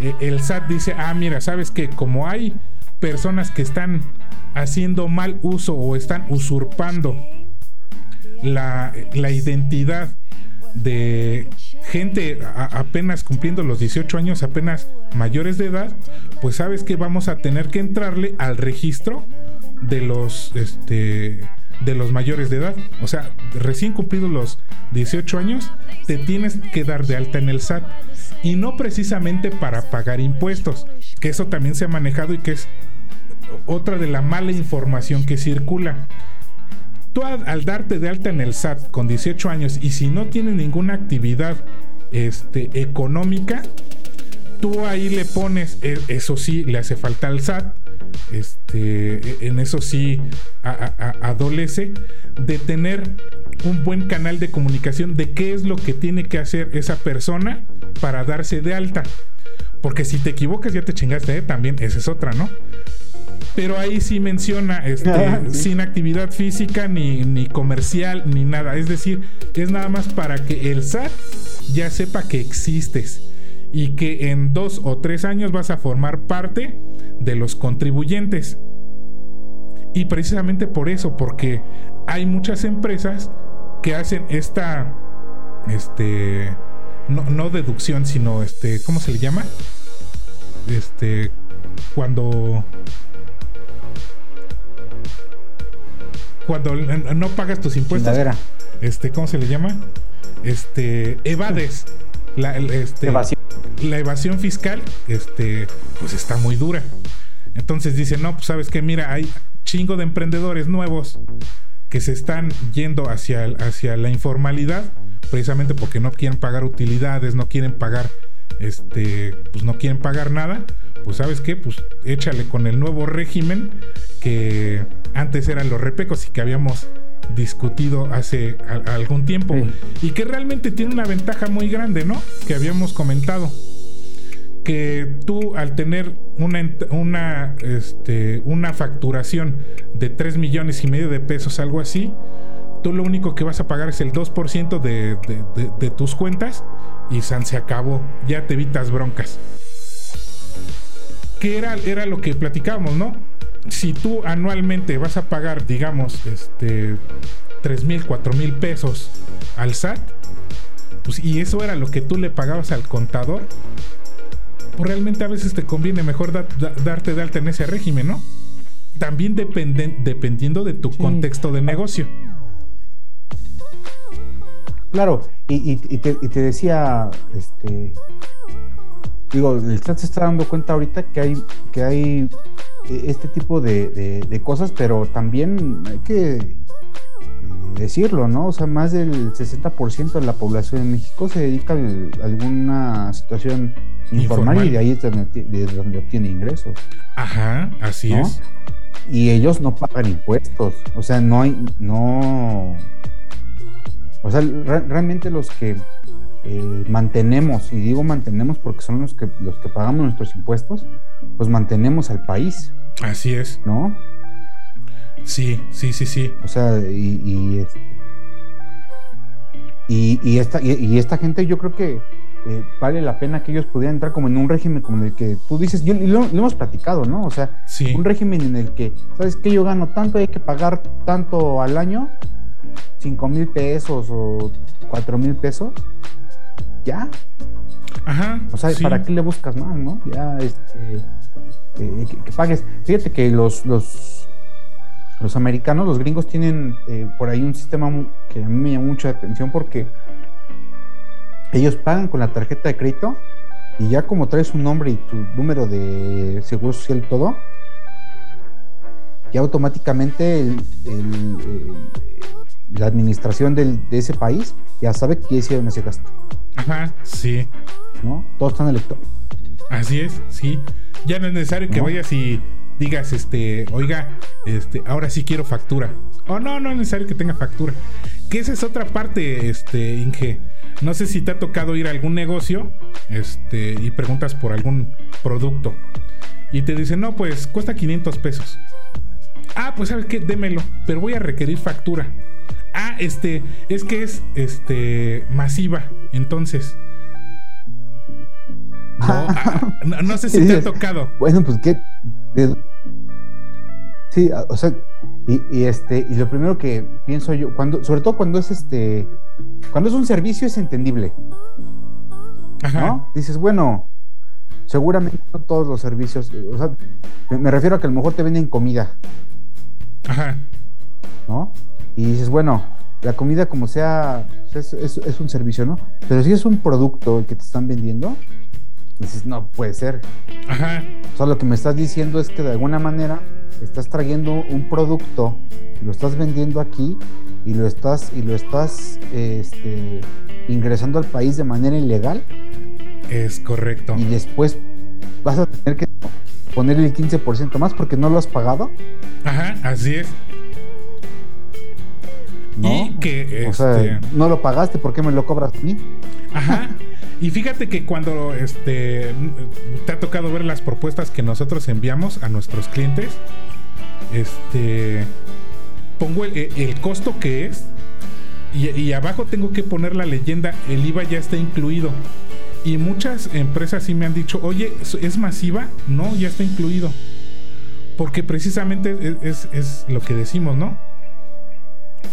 D: eh, el SAT dice, ah, mira, sabes que como hay personas que están haciendo mal uso o están usurpando la, la identidad de gente apenas cumpliendo los 18 años, apenas mayores de edad, pues sabes que vamos a tener que entrarle al registro de los este de los mayores de edad. O sea, recién cumplidos los 18 años, te tienes que dar de alta en el SAT. Y no precisamente para pagar impuestos, que eso también se ha manejado y que es otra de la mala información que circula. Tú al, darte de alta en el SAT con 18 años y si no tienes ninguna actividad este, económica, tú ahí le pones, e, eso sí, le hace falta al SAT, este, e, en eso sí adolece de tener un buen canal de comunicación de qué es lo que tiene que hacer esa persona para darse de alta. Porque si te equivocas ya te chingaste, ¿eh? también esa es otra, ¿no? Pero ahí sí menciona este, ah, sin actividad física ni, ni, comercial ni nada. Es decir, es nada más para que el SAT ya sepa que existes y que en dos o tres años vas a formar parte de los contribuyentes. Y precisamente por eso, porque hay muchas empresas que hacen esta, este, no, no deducción, sino este, ¿cómo se le llama? Este, cuando cuando no pagas tus impuestos. Este, ¿cómo se le llama? Este, evades. La, este, evasión. la evasión fiscal, este, pues está muy dura. Entonces dice, no, pues sabes que mira, hay chingo de emprendedores nuevos que se están yendo hacia, hacia la informalidad, precisamente porque no quieren pagar utilidades, no quieren pagar, este, pues no quieren pagar nada. Pues sabes qué, pues échale con el nuevo régimen que antes eran los repecos y que habíamos discutido hace algún tiempo y que realmente tiene una ventaja muy grande, ¿no? Que habíamos comentado que tú al tener una, una, este, una facturación de 3 millones y medio de pesos, algo así, tú lo único que vas a pagar es el 2% de, de, tus cuentas y San se acabó, ya te evitas broncas. Que era, era lo que platicábamos, ¿no? Si tú anualmente vas a pagar, digamos, este, 3 mil, 4 mil pesos al SAT, pues, y eso era lo que tú le pagabas al contador, pues realmente a veces te conviene mejor darte de alta en ese régimen, ¿no? También dependiendo de tu contexto de negocio.
C: Claro, y, te, y, te, decía, este, digo, el SAT se está dando cuenta ahorita que hay, que hay este tipo de, cosas, pero también hay que eh, decirlo, ¿no? O sea, más del 60% de la población de México se dedica a alguna situación informal, y de ahí es donde, obtiene ingresos.
D: Ajá, así es.
C: Y ellos no pagan impuestos, o sea, no hay, no... O sea, realmente los que eh, mantenemos, y digo mantenemos porque son los que, los que pagamos nuestros impuestos, pues mantenemos al país.
D: Así es.
C: ¿No?
D: Sí, sí, sí, sí.
C: O sea, y, y, y, esta, y, esta gente yo creo que eh, vale la pena que ellos pudieran entrar como en un régimen como el que tú dices, yo, lo, hemos platicado, ¿no? O sea, un régimen en el que, ¿sabes qué? Yo gano tanto, hay que pagar tanto al año, cinco mil pesos o cuatro mil pesos, ya.
D: Ajá.
C: O sea, ¿para qué le buscas más, no? Ya, este, que, pagues. Fíjate que los, los, los americanos, los gringos, tienen eh, por ahí un sistema que a mí me llama mucha atención porque ellos pagan con la tarjeta de crédito y ya como traes un nombre y tu número de seguro social y todo, ya automáticamente el, la administración de ese país ya sabe que hicieron ese gasto.
D: Ajá, sí.
C: ¿No? Todos están electrónicos.
D: Así es, sí. Ya no es necesario que vayas y digas, este, oiga, este, ahora sí quiero factura. O no, no es necesario que tenga factura. Que esa es otra parte, este, Inge. No sé si te ha tocado ir a algún negocio, este, y preguntas por algún producto. Y te dicen, no, pues cuesta 500 pesos. Ah, pues sabes qué, démelo, pero voy a requerir factura. Ah, este, es que es, este, masiva. Entonces, Ah, no, no, sé si te ha tocado.
C: Bueno, pues qué. Sí, o sea, y, este, y lo primero que pienso yo, cuando, sobre todo cuando es este, cuando es un servicio es entendible. Ajá. Dices, bueno, seguramente no todos los servicios, o sea, me, refiero a que a lo mejor te venden comida.
D: Ajá.
C: ¿No? Y dices, bueno, la comida como sea, es, es un servicio, ¿no? Pero si es un producto que te están vendiendo, Dices, no puede ser.
D: Ajá.
C: O sea, lo que me estás diciendo es que de alguna manera estás trayendo un producto, lo estás vendiendo aquí y lo estás, y lo estás este, ingresando al país de manera ilegal.
D: Es correcto.
C: Y después vas a tener que poner el 15% más porque no lo has pagado.
D: Ajá, así es.
C: ¿No? Y que o sea, este, no lo pagaste, ¿por qué me lo cobras a mí?
D: Ajá. Y fíjate que cuando este, te ha tocado ver las propuestas que nosotros enviamos a nuestros clientes, este, pongo el, costo que es y, abajo tengo que poner la leyenda, el IVA ya está incluido. Y muchas empresas sí me han dicho, oye, ¿es masiva? No, ya está incluido. Porque precisamente es, es lo que decimos, ¿no?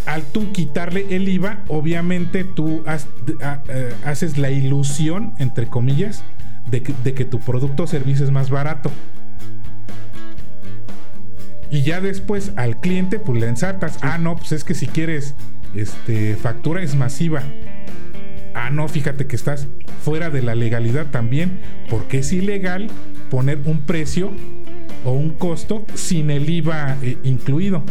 D: Al tú quitarle el IVA, obviamente tú eh, haces la ilusión, entre comillas, de que, tu producto o servicio es más barato. Y ya después al cliente, pues le ensartas. Ah, no, pues es que si quieres este, factura es masiva. Ah, no, fíjate que estás fuera de la legalidad también, porque es ilegal poner un precio o un costo sin el IVA eh, incluido.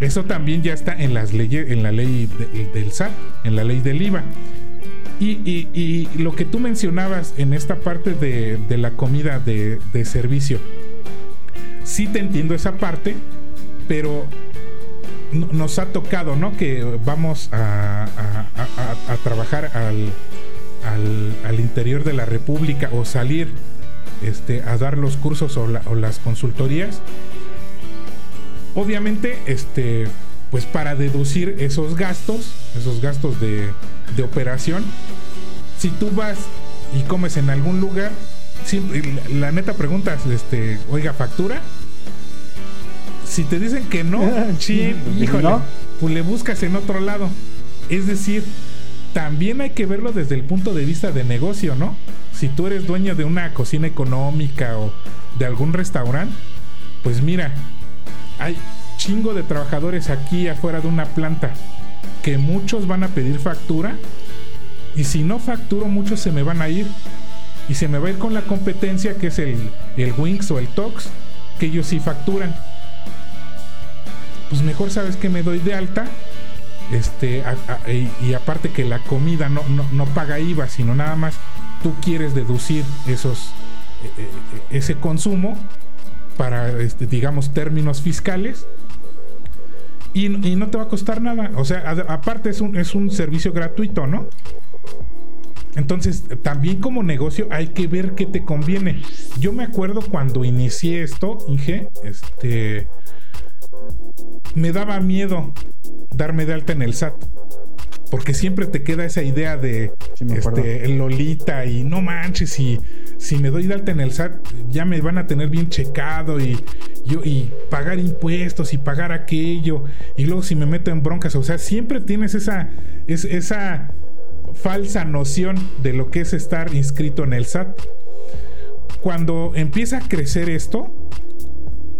D: Eso también ya está en las leyes, en la ley del SAT, en la ley del IVA. Y, lo que tú mencionabas en esta parte de, la comida de, servicio, sí te entiendo esa parte, pero nos ha tocado, ¿no? Que vamos a, trabajar al, al, interior de la República o salir este, a dar los cursos o las consultorías Obviamente, este, pues para deducir esos gastos, esos gastos de, operación, si tú vas y comes en algún lugar, la neta preguntas, este, oiga, factura. Si te dicen que no, sí, híjole, pues le buscas en otro lado. Es decir, también hay que verlo desde el punto de vista de negocio, ¿no? Si tú eres dueño de una cocina económica o de algún restaurante, pues mira, hay chingo de trabajadores aquí afuera de una planta que muchos van a pedir factura y si no facturo muchos se me van a ir. Y se me va a ir con la competencia que es el, el Wings o el Tox que ellos sí facturan. Pues mejor sabes que me doy de alta este y, aparte que la comida no, no, paga IVA sino nada más tú quieres deducir esos e, e, ese consumo para, este, digamos, términos fiscales. Y, no te va a costar nada. O sea, aparte es un, es un servicio gratuito, ¿no? Entonces, también como negocio hay que ver qué te conviene. Yo me acuerdo cuando inicié esto, Inge, este, me daba miedo darme de alta en el SAT porque siempre te queda esa idea de este, Lolita y no manches, y si me doy de alta en el SAT, ya me van a tener bien checado y, yo, y pagar impuestos y pagar aquello, y luego si me meto en broncas, o sea, siempre tienes esa, esa falsa noción de lo que es estar inscrito en el SAT. Cuando empieza a crecer esto,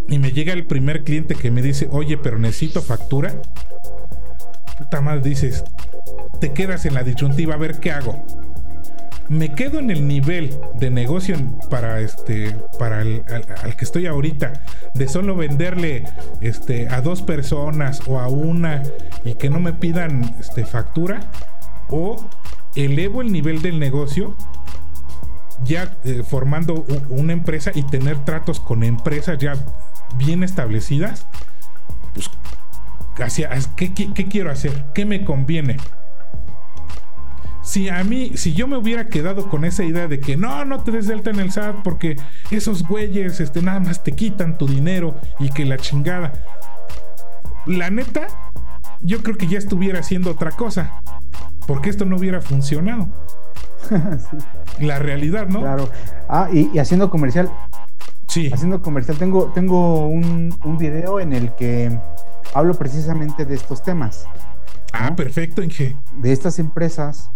D: y me llega el primer cliente que me dice, oye, pero necesito factura. Puta madre, dices, te quedas en la disyuntiva a ver qué hago. me quedo en el nivel de negocio para este para el, al, que estoy ahorita de solo venderle este a dos personas o a una y que no me pidan este factura o elevo el nivel del negocio ya eh, formando una empresa y tener tratos con empresas ya bien establecidas pues hacia, ¿qué, qué quiero hacer? ¿Qué me conviene? si a mí, si yo me hubiera quedado con esa idea de que no, no te des delta en el SAT porque esos güeyes este, nada más te quitan tu dinero y que la chingada. La neta, yo creo que ya estuviera haciendo otra cosa. Porque esto no hubiera funcionado. La realidad, ¿no?
C: Claro. Ah, y, haciendo comercial.
D: Sí.
C: Haciendo comercial, tengo, tengo un, un video en el que hablo precisamente de estos temas.
D: Ah, perfecto, Inge.
C: De estas empresas,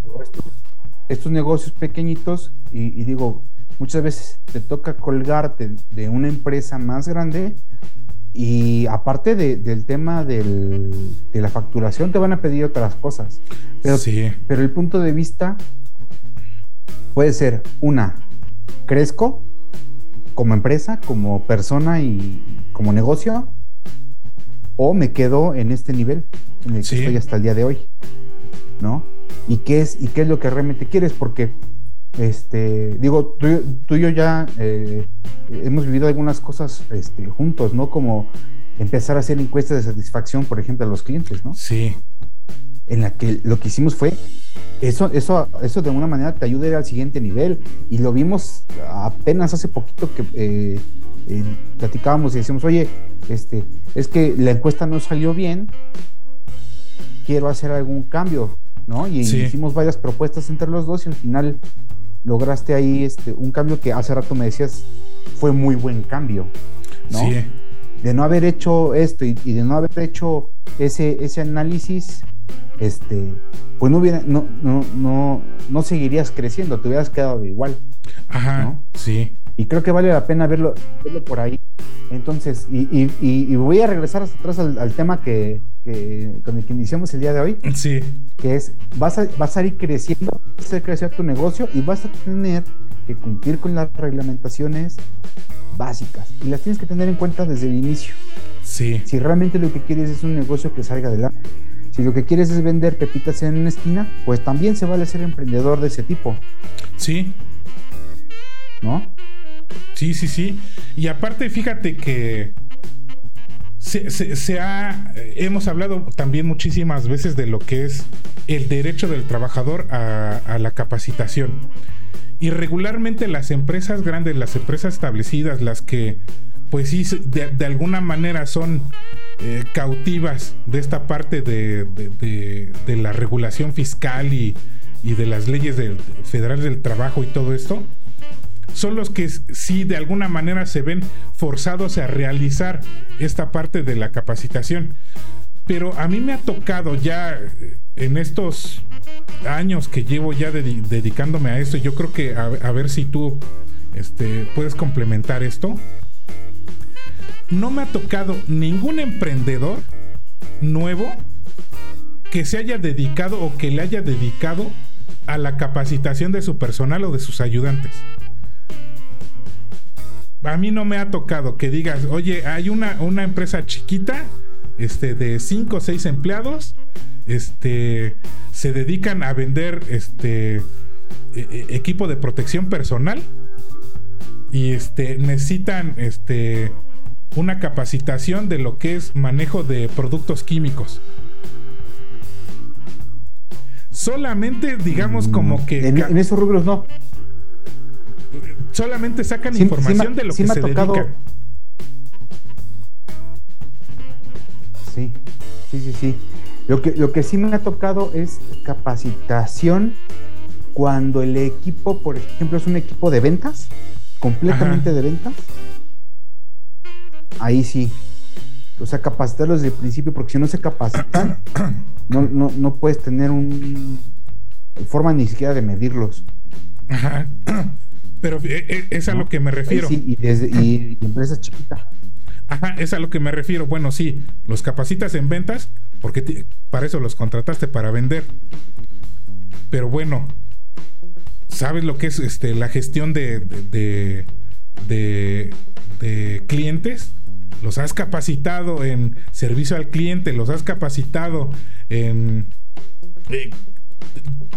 C: estos, negocios pequeñitos, y, digo, muchas veces te toca colgarte de una empresa más grande y aparte del tema de la facturación, te van a pedir otras cosas. Pero,
D: sí.
C: pero el punto de vista puede ser una, crezco como empresa, como persona y como negocio, o me quedo en este nivel en el que estoy hasta el día de hoy, ¿no? ¿Y qué es, y qué es lo que realmente quieres? Porque, este, digo, tú, y yo ya eh, hemos vivido algunas cosas este, juntos, ¿no? Como empezar a hacer encuestas de satisfacción, por ejemplo, a los clientes, ¿no?
D: Sí.
C: En la que lo que hicimos fue eso, eso, eso de alguna manera te ayuda a ir al siguiente nivel. Y lo vimos apenas hace poquito que eh, eh, platicábamos y decíamos, oye, este, es que la encuesta no salió bien, quiero hacer algún cambio, ¿no? Y hicimos varias propuestas entre los dos y al final lograste ahí este, un cambio que hace rato me decías fue muy buen cambio, ¿no? Sí. De no haber hecho esto y, de no haber hecho ese, ese análisis, este, pues no hubiera, no, no, no, no seguirías creciendo, te hubieras quedado igual.
D: Ajá, sí.
C: Y creo que vale la pena verlo, verlo por ahí. Entonces, y, voy a regresar hasta atrás al, tema que, con el que iniciamos el día de hoy.
D: Sí.
C: Que es, vas a, vas a ir creciendo, vas a crecer tu negocio y vas a tener que cumplir con las reglamentaciones básicas. Y las tienes que tener en cuenta desde el inicio.
D: Sí.
C: Si realmente lo que quieres es un negocio que salga adelante. Si lo que quieres es vender pepitas en una esquina, pues también se vale ser emprendedor de ese tipo.
D: Sí.
C: ¿No?
D: Sí, sí, sí. Y aparte, fíjate que se, ha, hemos hablado también muchísimas veces de lo que es el derecho del trabajador a, la capacitación. Y regularmente las empresas grandes, las empresas establecidas, las que pues sí, de, alguna manera son eh, cautivas de esta parte de, la regulación fiscal y, de las leyes federales del trabajo y todo esto, son los que sí de alguna manera se ven forzados a realizar esta parte de la capacitación. Pero a mí me ha tocado ya eh, en estos años que llevo ya dedicándome a esto, yo creo que a, ver si tú este, puedes complementar esto. No me ha tocado ningún emprendedor nuevo que se haya dedicado o que le haya dedicado a la capacitación de su personal o de sus ayudantes a mí no me ha tocado que digas, oye, hay una, una empresa chiquita, este, de 5 o 6 empleados, este, se dedican a vender este e, e, equipo de protección personal y este necesitan este una capacitación de lo que es manejo de productos químicos. Solamente digamos como mm, que
C: en esos rubros no
D: solamente sacan información de lo que se tocado...
C: Sí, sí, sí, sí. Lo que, lo que sí me ha tocado es capacitación cuando el equipo, por ejemplo, es un equipo de ventas, completamente de ventas. Ahí sí. O sea, capacitarlos desde el principio, porque si no se capacitan, no, no, no puedes tener un forma ni siquiera de medirlos.
D: Ajá. Pero eh, eh, es a lo que me refiero.
C: Sí, y, desde, y, empresas chiquitas.
D: Ajá, es a lo que me refiero. Bueno, sí, los capacitas en ventas, porque para eso los contrataste, para vender. Pero bueno, sabes lo que es este, la gestión de, de, de, de clientes, los has capacitado en servicio al cliente, los has capacitado en eh,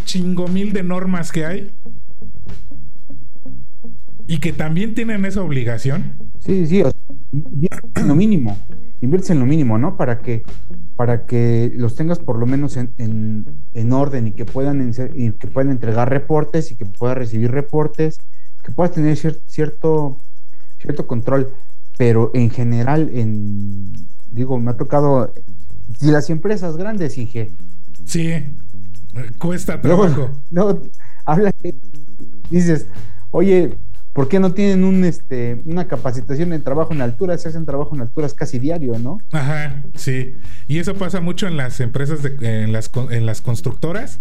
D: chingo mil de normas que hay y que también tienen esa obligación.
C: Sí, sí, inviertes en lo mínimo, inviertes en lo mínimo, ¿no? Para que, para que los tengas por lo menos en, en- en orden y que puedan y que puedan entregar reportes y que puedas recibir reportes, que puedas tener cier- cierto, cierto control. Pero en general, en digo, me ha tocado y las empresas grandes, Inge,
D: Sí, cuesta trabajo.
C: luego habla, dices, oye, ¿por qué no tienen un, este, una capacitación en trabajo en altura? Se hacen trabajo en alturas casi diario, ¿no?
D: Ajá, sí. Y eso pasa mucho en las empresas, de, en, las, en las constructoras.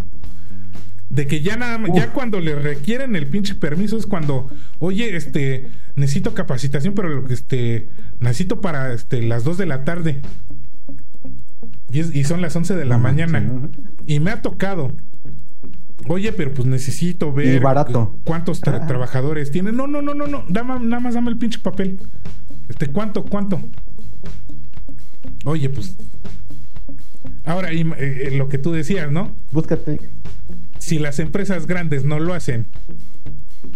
D: De que ya nada,
C: Uf.
D: ya cuando le requieren el pinche permiso es cuando, oye, este, necesito capacitación, pero lo que este, necesito para este, las 2 de la tarde. Y, es- y son las 11 de la mañana. Y me ha tocado. Oye, pero pues necesito ver
C: Y barato.
D: cuántos tra- trabajadores tiene. No, no, no, no, no. Dame- nada más dame el pinche papel. Este, ¿cuánto, cuánto? Oye, pues. Ahora, y, eh, eh, lo que tú decías, ¿no?
C: Búscate.
D: Si las empresas grandes no lo hacen,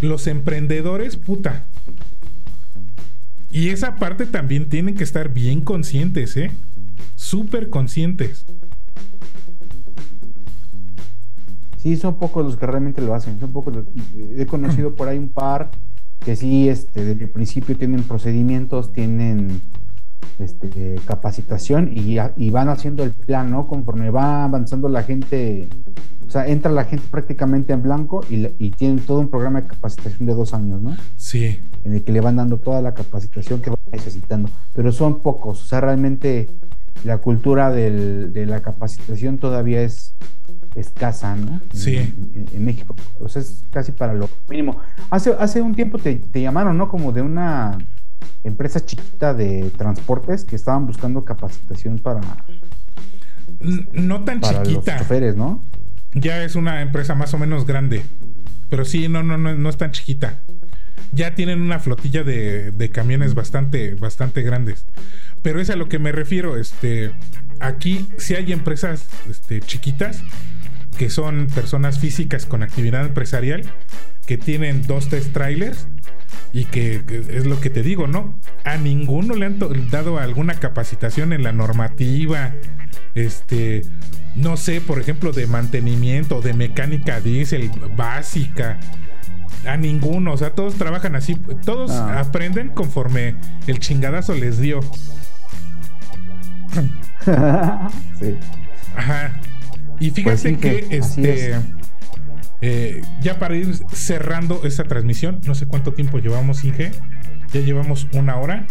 D: los emprendedores, puta. Y esa parte también tienen que estar bien conscientes, ¿eh? Súper conscientes.
C: Sí, son pocos los que realmente lo hacen. Son pocos. los- He conocido por ahí un par que sí, este, desde el principio tienen procedimientos, tienen este, capacitación y, van haciendo el plan, ¿no? Conforme va avanzando la gente, o sea, entra la gente prácticamente en blanco y, tienen todo un programa de capacitación de dos años, ¿no?
D: Sí.
C: en el que le van dando toda la capacitación que van necesitando, pero son pocos, o sea, realmente la cultura del- de la capacitación todavía es escasa, ¿no?
D: Sí.
C: En, en México, o sea, es casi para lo mínimo. Hace, hace un tiempo te, te llamaron, ¿no? Como de una empresa chiquita de transportes que estaban buscando capacitación para,
D: No tan
C: para los
D: chiquita.
C: choferes, ¿no?
D: Ya es una empresa más o menos grande. Pero sí, no, no, no, no es tan chiquita. Ya tienen una flotilla de, de camiones bastante, bastante grandes. Pero es a lo que me refiero. Este, aquí sí hay empresas este, chiquitas que son personas físicas con actividad empresarial que tienen dos, tres trailers y que, que es lo que te digo, ¿no? A ninguno le han dado alguna capacitación en la normativa, este, no sé, por ejemplo, de mantenimiento, de mecánica diésel básica. A ninguno, o sea, todos trabajan así, todos
C: Ah.
D: aprenden conforme el chingadazo les dio.
C: sí.
D: Ajá. Y fíjate
C: Pues
D: que, este.
C: es.
D: eh, ya para ir cerrando esta transmisión, no sé cuánto tiempo llevamos, Inge. Ya llevamos una hora.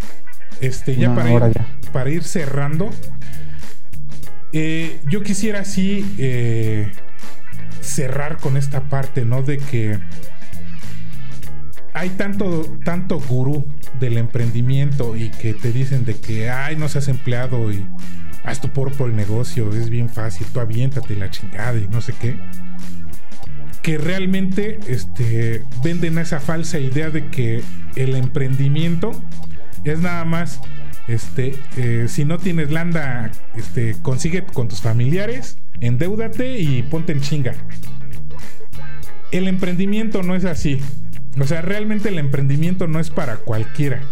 D: Este, ya
C: Una
D: para,
C: hora
D: ir,
C: ya.
D: para ir cerrando. eh, yo quisiera así eh, cerrar con esta parte, ¿no? De que hay tanto, tanto gurú del emprendimiento y que te dicen de que, ay, no seas empleado y haz tu propio negocio, es bien fácil, tú aviéntate la chingada y no sé qué. Que realmente este, venden esa falsa idea de que el emprendimiento es nada más, este, eh, si no tienes landa, este, consigue con tus familiares, endeúdate y ponte en chinga. El emprendimiento no es así. O sea, realmente el emprendimiento no es para cualquiera.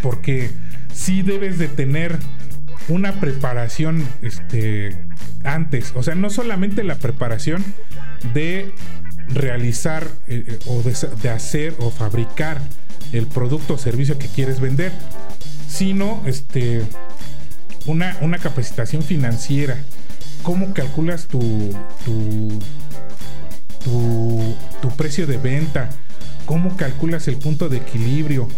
D: Porque sí debes de tener una preparación este, antes. O sea, no solamente la preparación de realizar eh, eh, o de, hacer o fabricar el producto o servicio que quieres vender, sino este, una, una capacitación financiera. ¿Cómo calculas tu, tu, tu precio de venta, cómo calculas el punto de equilibrio,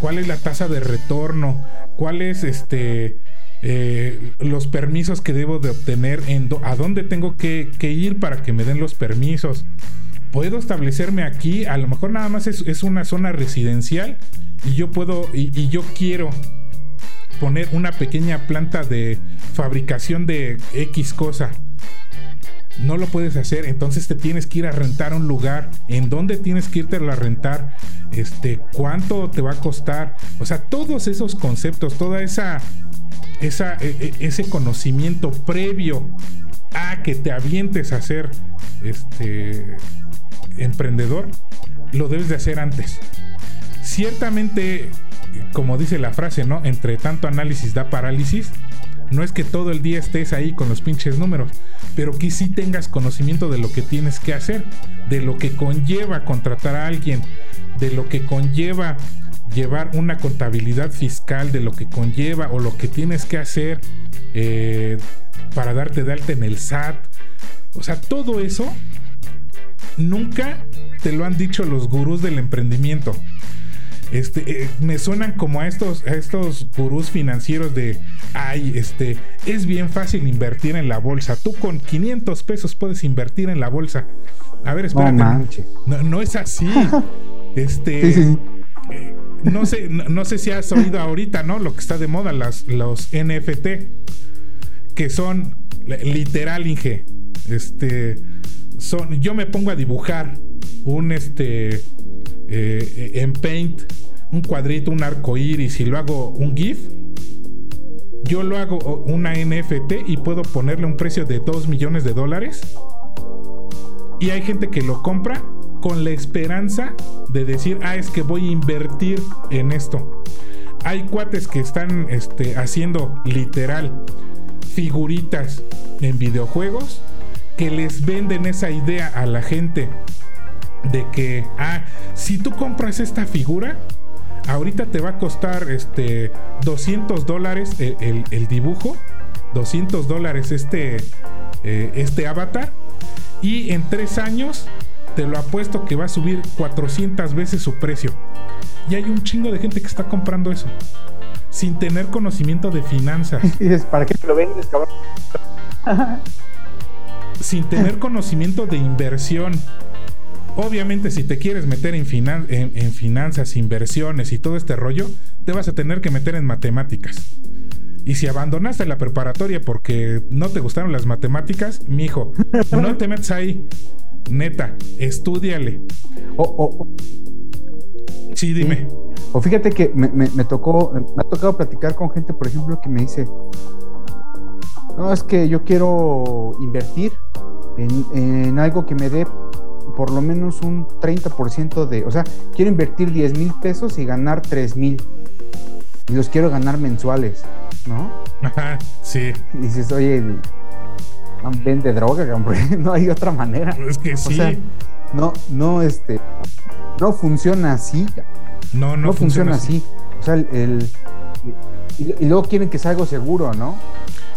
D: cuál es la tasa de retorno, cuál es este eh, los permisos que debo de obtener, a dónde tengo que, que ir para que me den los permisos. Puedo establecerme aquí, a lo mejor nada más es, es una zona residencial y yo puedo y, y yo quiero poner una pequeña planta de fabricación de X cosa. No lo puedes hacer, entonces te tienes que ir a rentar un lugar, en dónde tienes que irte a rentar, este, cuánto te va a costar, o sea, todos esos conceptos, toda esa, esa e, e, ese conocimiento previo a que te avientes a ser este emprendedor, lo debes de hacer antes. Ciertamente, como dice la frase, ¿no? Entre tanto análisis da parálisis. No es que todo el día estés ahí con los pinches números, pero que sí tengas conocimiento de lo que tienes que hacer, de lo que conlleva contratar a alguien, de lo que conlleva llevar una contabilidad fiscal, de lo que conlleva o lo que tienes que hacer eh, para darte de alta en el SAT. O sea, todo eso nunca te lo han dicho los gurús del emprendimiento. Este, eh, me suenan como a estos, a estos gurús financieros de, ay, este, es bien fácil invertir en la bolsa. Tú con 500 pesos puedes invertir en la bolsa. A ver, espérate. No, no, es así. este, eh, no sé, no, sé si has oído ahorita, ¿no? Lo que está de moda, las, los NFT, que son literal, Inge. Este, son, yo me pongo a dibujar un este eh, en Paint un cuadrito, un arco iris y lo hago un GIF, yo lo hago una NFT y puedo ponerle un precio de 2 millones de dólares. Y hay gente que lo compra con la esperanza de decir, ah, es que voy a invertir en esto. Hay cuates que están este, haciendo literal figuritas en videojuegos que les venden esa idea a la gente de que, ah, si tú compras esta figura, ahorita te va a costar este 200 dólares el, dibujo, 200 dólares este, eh, este avatar, y en tres años te lo apuesto que va a subir 400 veces su precio. Y hay un chingo de gente que está comprando eso, sin tener conocimiento de finanzas.
C: ¿para qué lo vendes, cabrón?
D: sin tener conocimiento de inversión Obviamente, si te quieres meter en, finanzas, inversiones y todo este rollo, te vas a tener que meter en matemáticas. Y si abandonaste la preparatoria porque no te gustaron las matemáticas, mijo, no te metes ahí. Neta, estudiale.
C: O,
D: sí, dime.
C: O fíjate que me, tocó, me ha tocado platicar con gente, por ejemplo, que me dice, no, es que yo quiero invertir en, en algo que me dé por lo menos un 30% de, o sea, quiero invertir 10 mil pesos y ganar 3 mil. Y los quiero ganar mensuales, ¿no?
D: Ajá, sí.
C: Y dices, oye, vende droga, no hay otra manera.
D: Es que sí.
C: O sea, no, no, este, no funciona así.
D: No, no,
C: funciona, así. O sea, el, y, luego quieren que sea algo seguro, ¿no?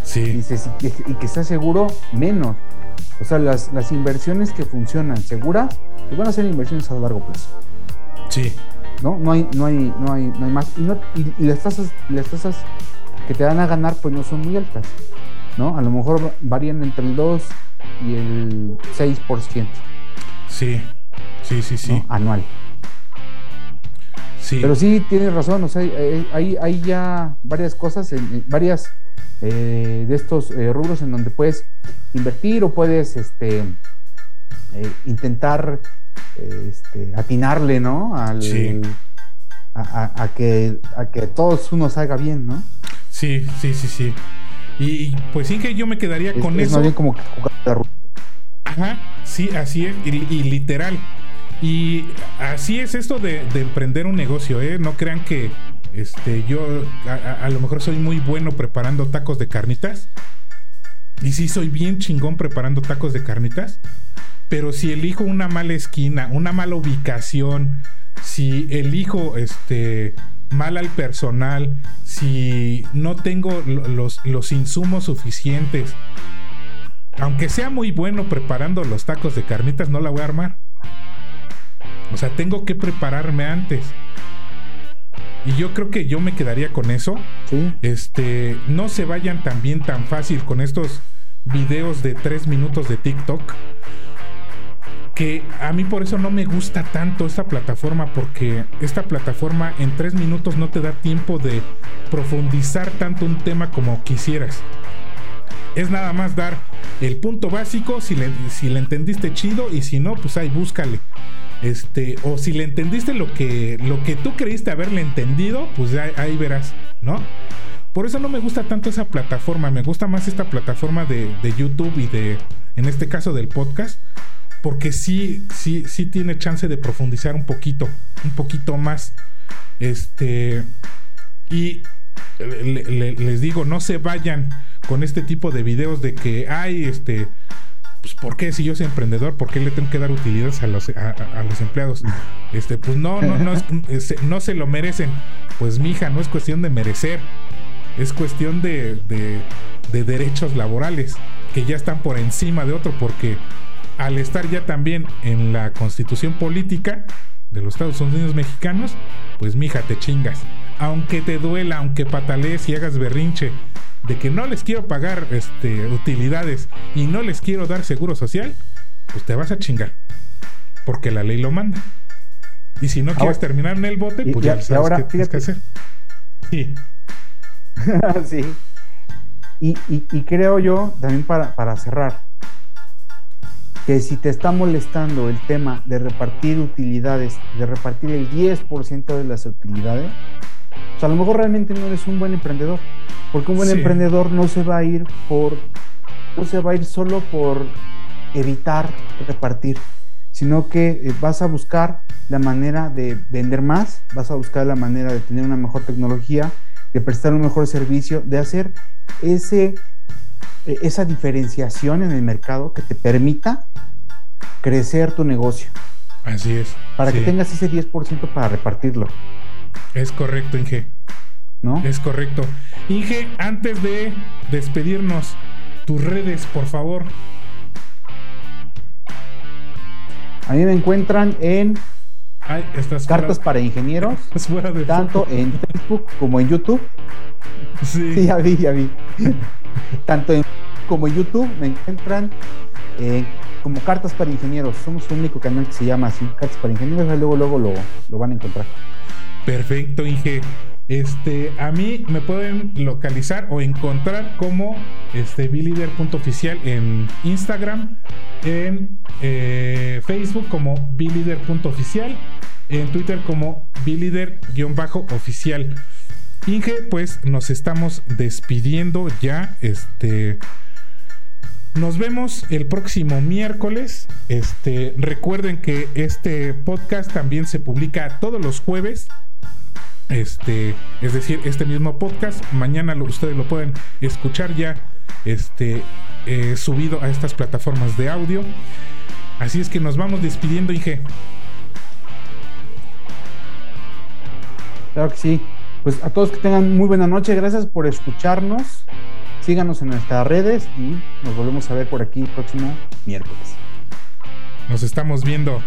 D: Sí.
C: Y, y que sea seguro menos. O sea, las, las inversiones que funcionan seguras, pues van a ser inversiones a largo plazo.
D: Sí.
C: ¿No? No hay, no hay, no hay, no hay más. Y, las tasas, las tasas que te dan a ganar, pues no son muy altas. ¿No? A lo mejor varían entre el 2 y el 6%.
D: Sí, sí, sí, sí.
C: Anual.
D: Sí.
C: Pero sí, tienes razón, o sea, hay, hay ya varias cosas, varias eh, de estos eh, rubros en donde puedes invertir o puedes este, eh, intentar este, atinarle, ¿no? Al, a, que, a que todos uno salga bien, ¿no?
D: Sí, sí, sí, sí. Y, pues sí que yo me quedaría con eso.
C: bien como que jugar
D: Ajá, sí, así es, y, literal. Y así es esto de, de emprender un negocio, ¿eh? No crean que este, yo a, lo mejor soy muy bueno preparando tacos de carnitas. Y sí, soy bien chingón preparando tacos de carnitas. Pero si elijo una mala esquina, una mala ubicación, si elijo este, mal al personal, si no tengo los, los insumos suficientes, aunque sea muy bueno preparando los tacos de carnitas, no la voy a armar. O sea, tengo que prepararme antes. Y yo creo que yo me quedaría con eso. Este, no se vayan también tan fácil con estos videos de tres minutos de TikTok. Que a mí por eso no me gusta tanto esta plataforma, porque esta plataforma en tres minutos no te da tiempo de profundizar tanto un tema como quisieras. es nada más dar el punto básico, si le, si le entendiste chido y si no, pues ahí búscale. Este, o si le entendiste lo que, lo que tú creíste haberle entendido, pues ahí, ahí verás, ¿no? Por eso no me gusta tanto esa plataforma, me gusta más esta plataforma de, de YouTube y de, en este caso del podcast, porque sí, sí, sí tiene chance de profundizar un poquito, un poquito más. Este, y le- le- les digo, no se vayan con este tipo de videos de que, ay, este, pues, ¿por qué si yo soy emprendedor, por qué le tengo que dar utilidades a los, a, los empleados? Este, pues no, no, no, es- no se lo merecen. Pues mija, no es cuestión de merecer, es cuestión de, de- de derechos laborales que ya están por encima de otro, porque al estar ya también en la constitución política de los Estados Unidos mexicanos, pues mija, te chingas. Aunque te duela, aunque patalees y hagas berrinche de que no les quiero pagar este, utilidades y no les quiero dar seguro social, pues te vas a chingar. Porque la ley lo manda. Y si no quieres terminar en el bote, pues
C: y-
D: ya sabes
C: ahora,
D: qué tienes que hacer. Sí.
C: sí. Y, y- y creo yo, también para, para cerrar, que si te está molestando el tema de repartir utilidades, de repartir el 10% de las utilidades, pues a lo mejor realmente no eres un buen emprendedor. Porque un buen
D: Sí.
C: emprendedor no se va a ir por, no se va a ir solo por evitar repartir, sino que eh, vas a buscar la manera de vender más, vas a buscar la manera de tener una mejor tecnología, de prestar un mejor servicio, de hacer ese, eh, esa diferenciación en el mercado que te permita crecer tu negocio,
D: Así es.
C: para que tengas ese 10% para repartirlo,
D: Es correcto, Inge.
C: ¿no?
D: Es correcto. Inge, antes de despedirnos, tus redes, por favor.
C: A mí me encuentran en
D: Ay, estás
C: Cartas
D: fuera,
C: para Ingenieros,
D: fuera de
C: tanto
D: foco.
C: en Facebook como en YouTube.
D: Sí.
C: Sí, ya vi, ya vi. Tanto en como en YouTube me encuentran eh, como Cartas para Ingenieros. Somos el único canal que se llama así, Cartas para Ingenieros. Luego, luego lo, lo van a encontrar.
D: Perfecto, Inge. Este, a mí me pueden localizar o encontrar como este bilider.oficial en Instagram, en eh, Facebook como bilider.oficial, en Twitter como bilider-oficial. Inge, pues nos estamos despidiendo ya. Este. Nos vemos el próximo miércoles. Este, recuerden que este podcast también se publica todos los jueves. Este, es decir, este mismo podcast, mañana ustedes lo pueden escuchar ya este, eh, subido a estas plataformas de audio. Así es que nos vamos despidiendo, Inge.
C: Claro que sí. Pues a todos que tengan muy buena noche. Gracias por escucharnos. Síganos en nuestras redes y nos volvemos a ver por aquí el próximo miércoles.
D: Nos estamos viendo.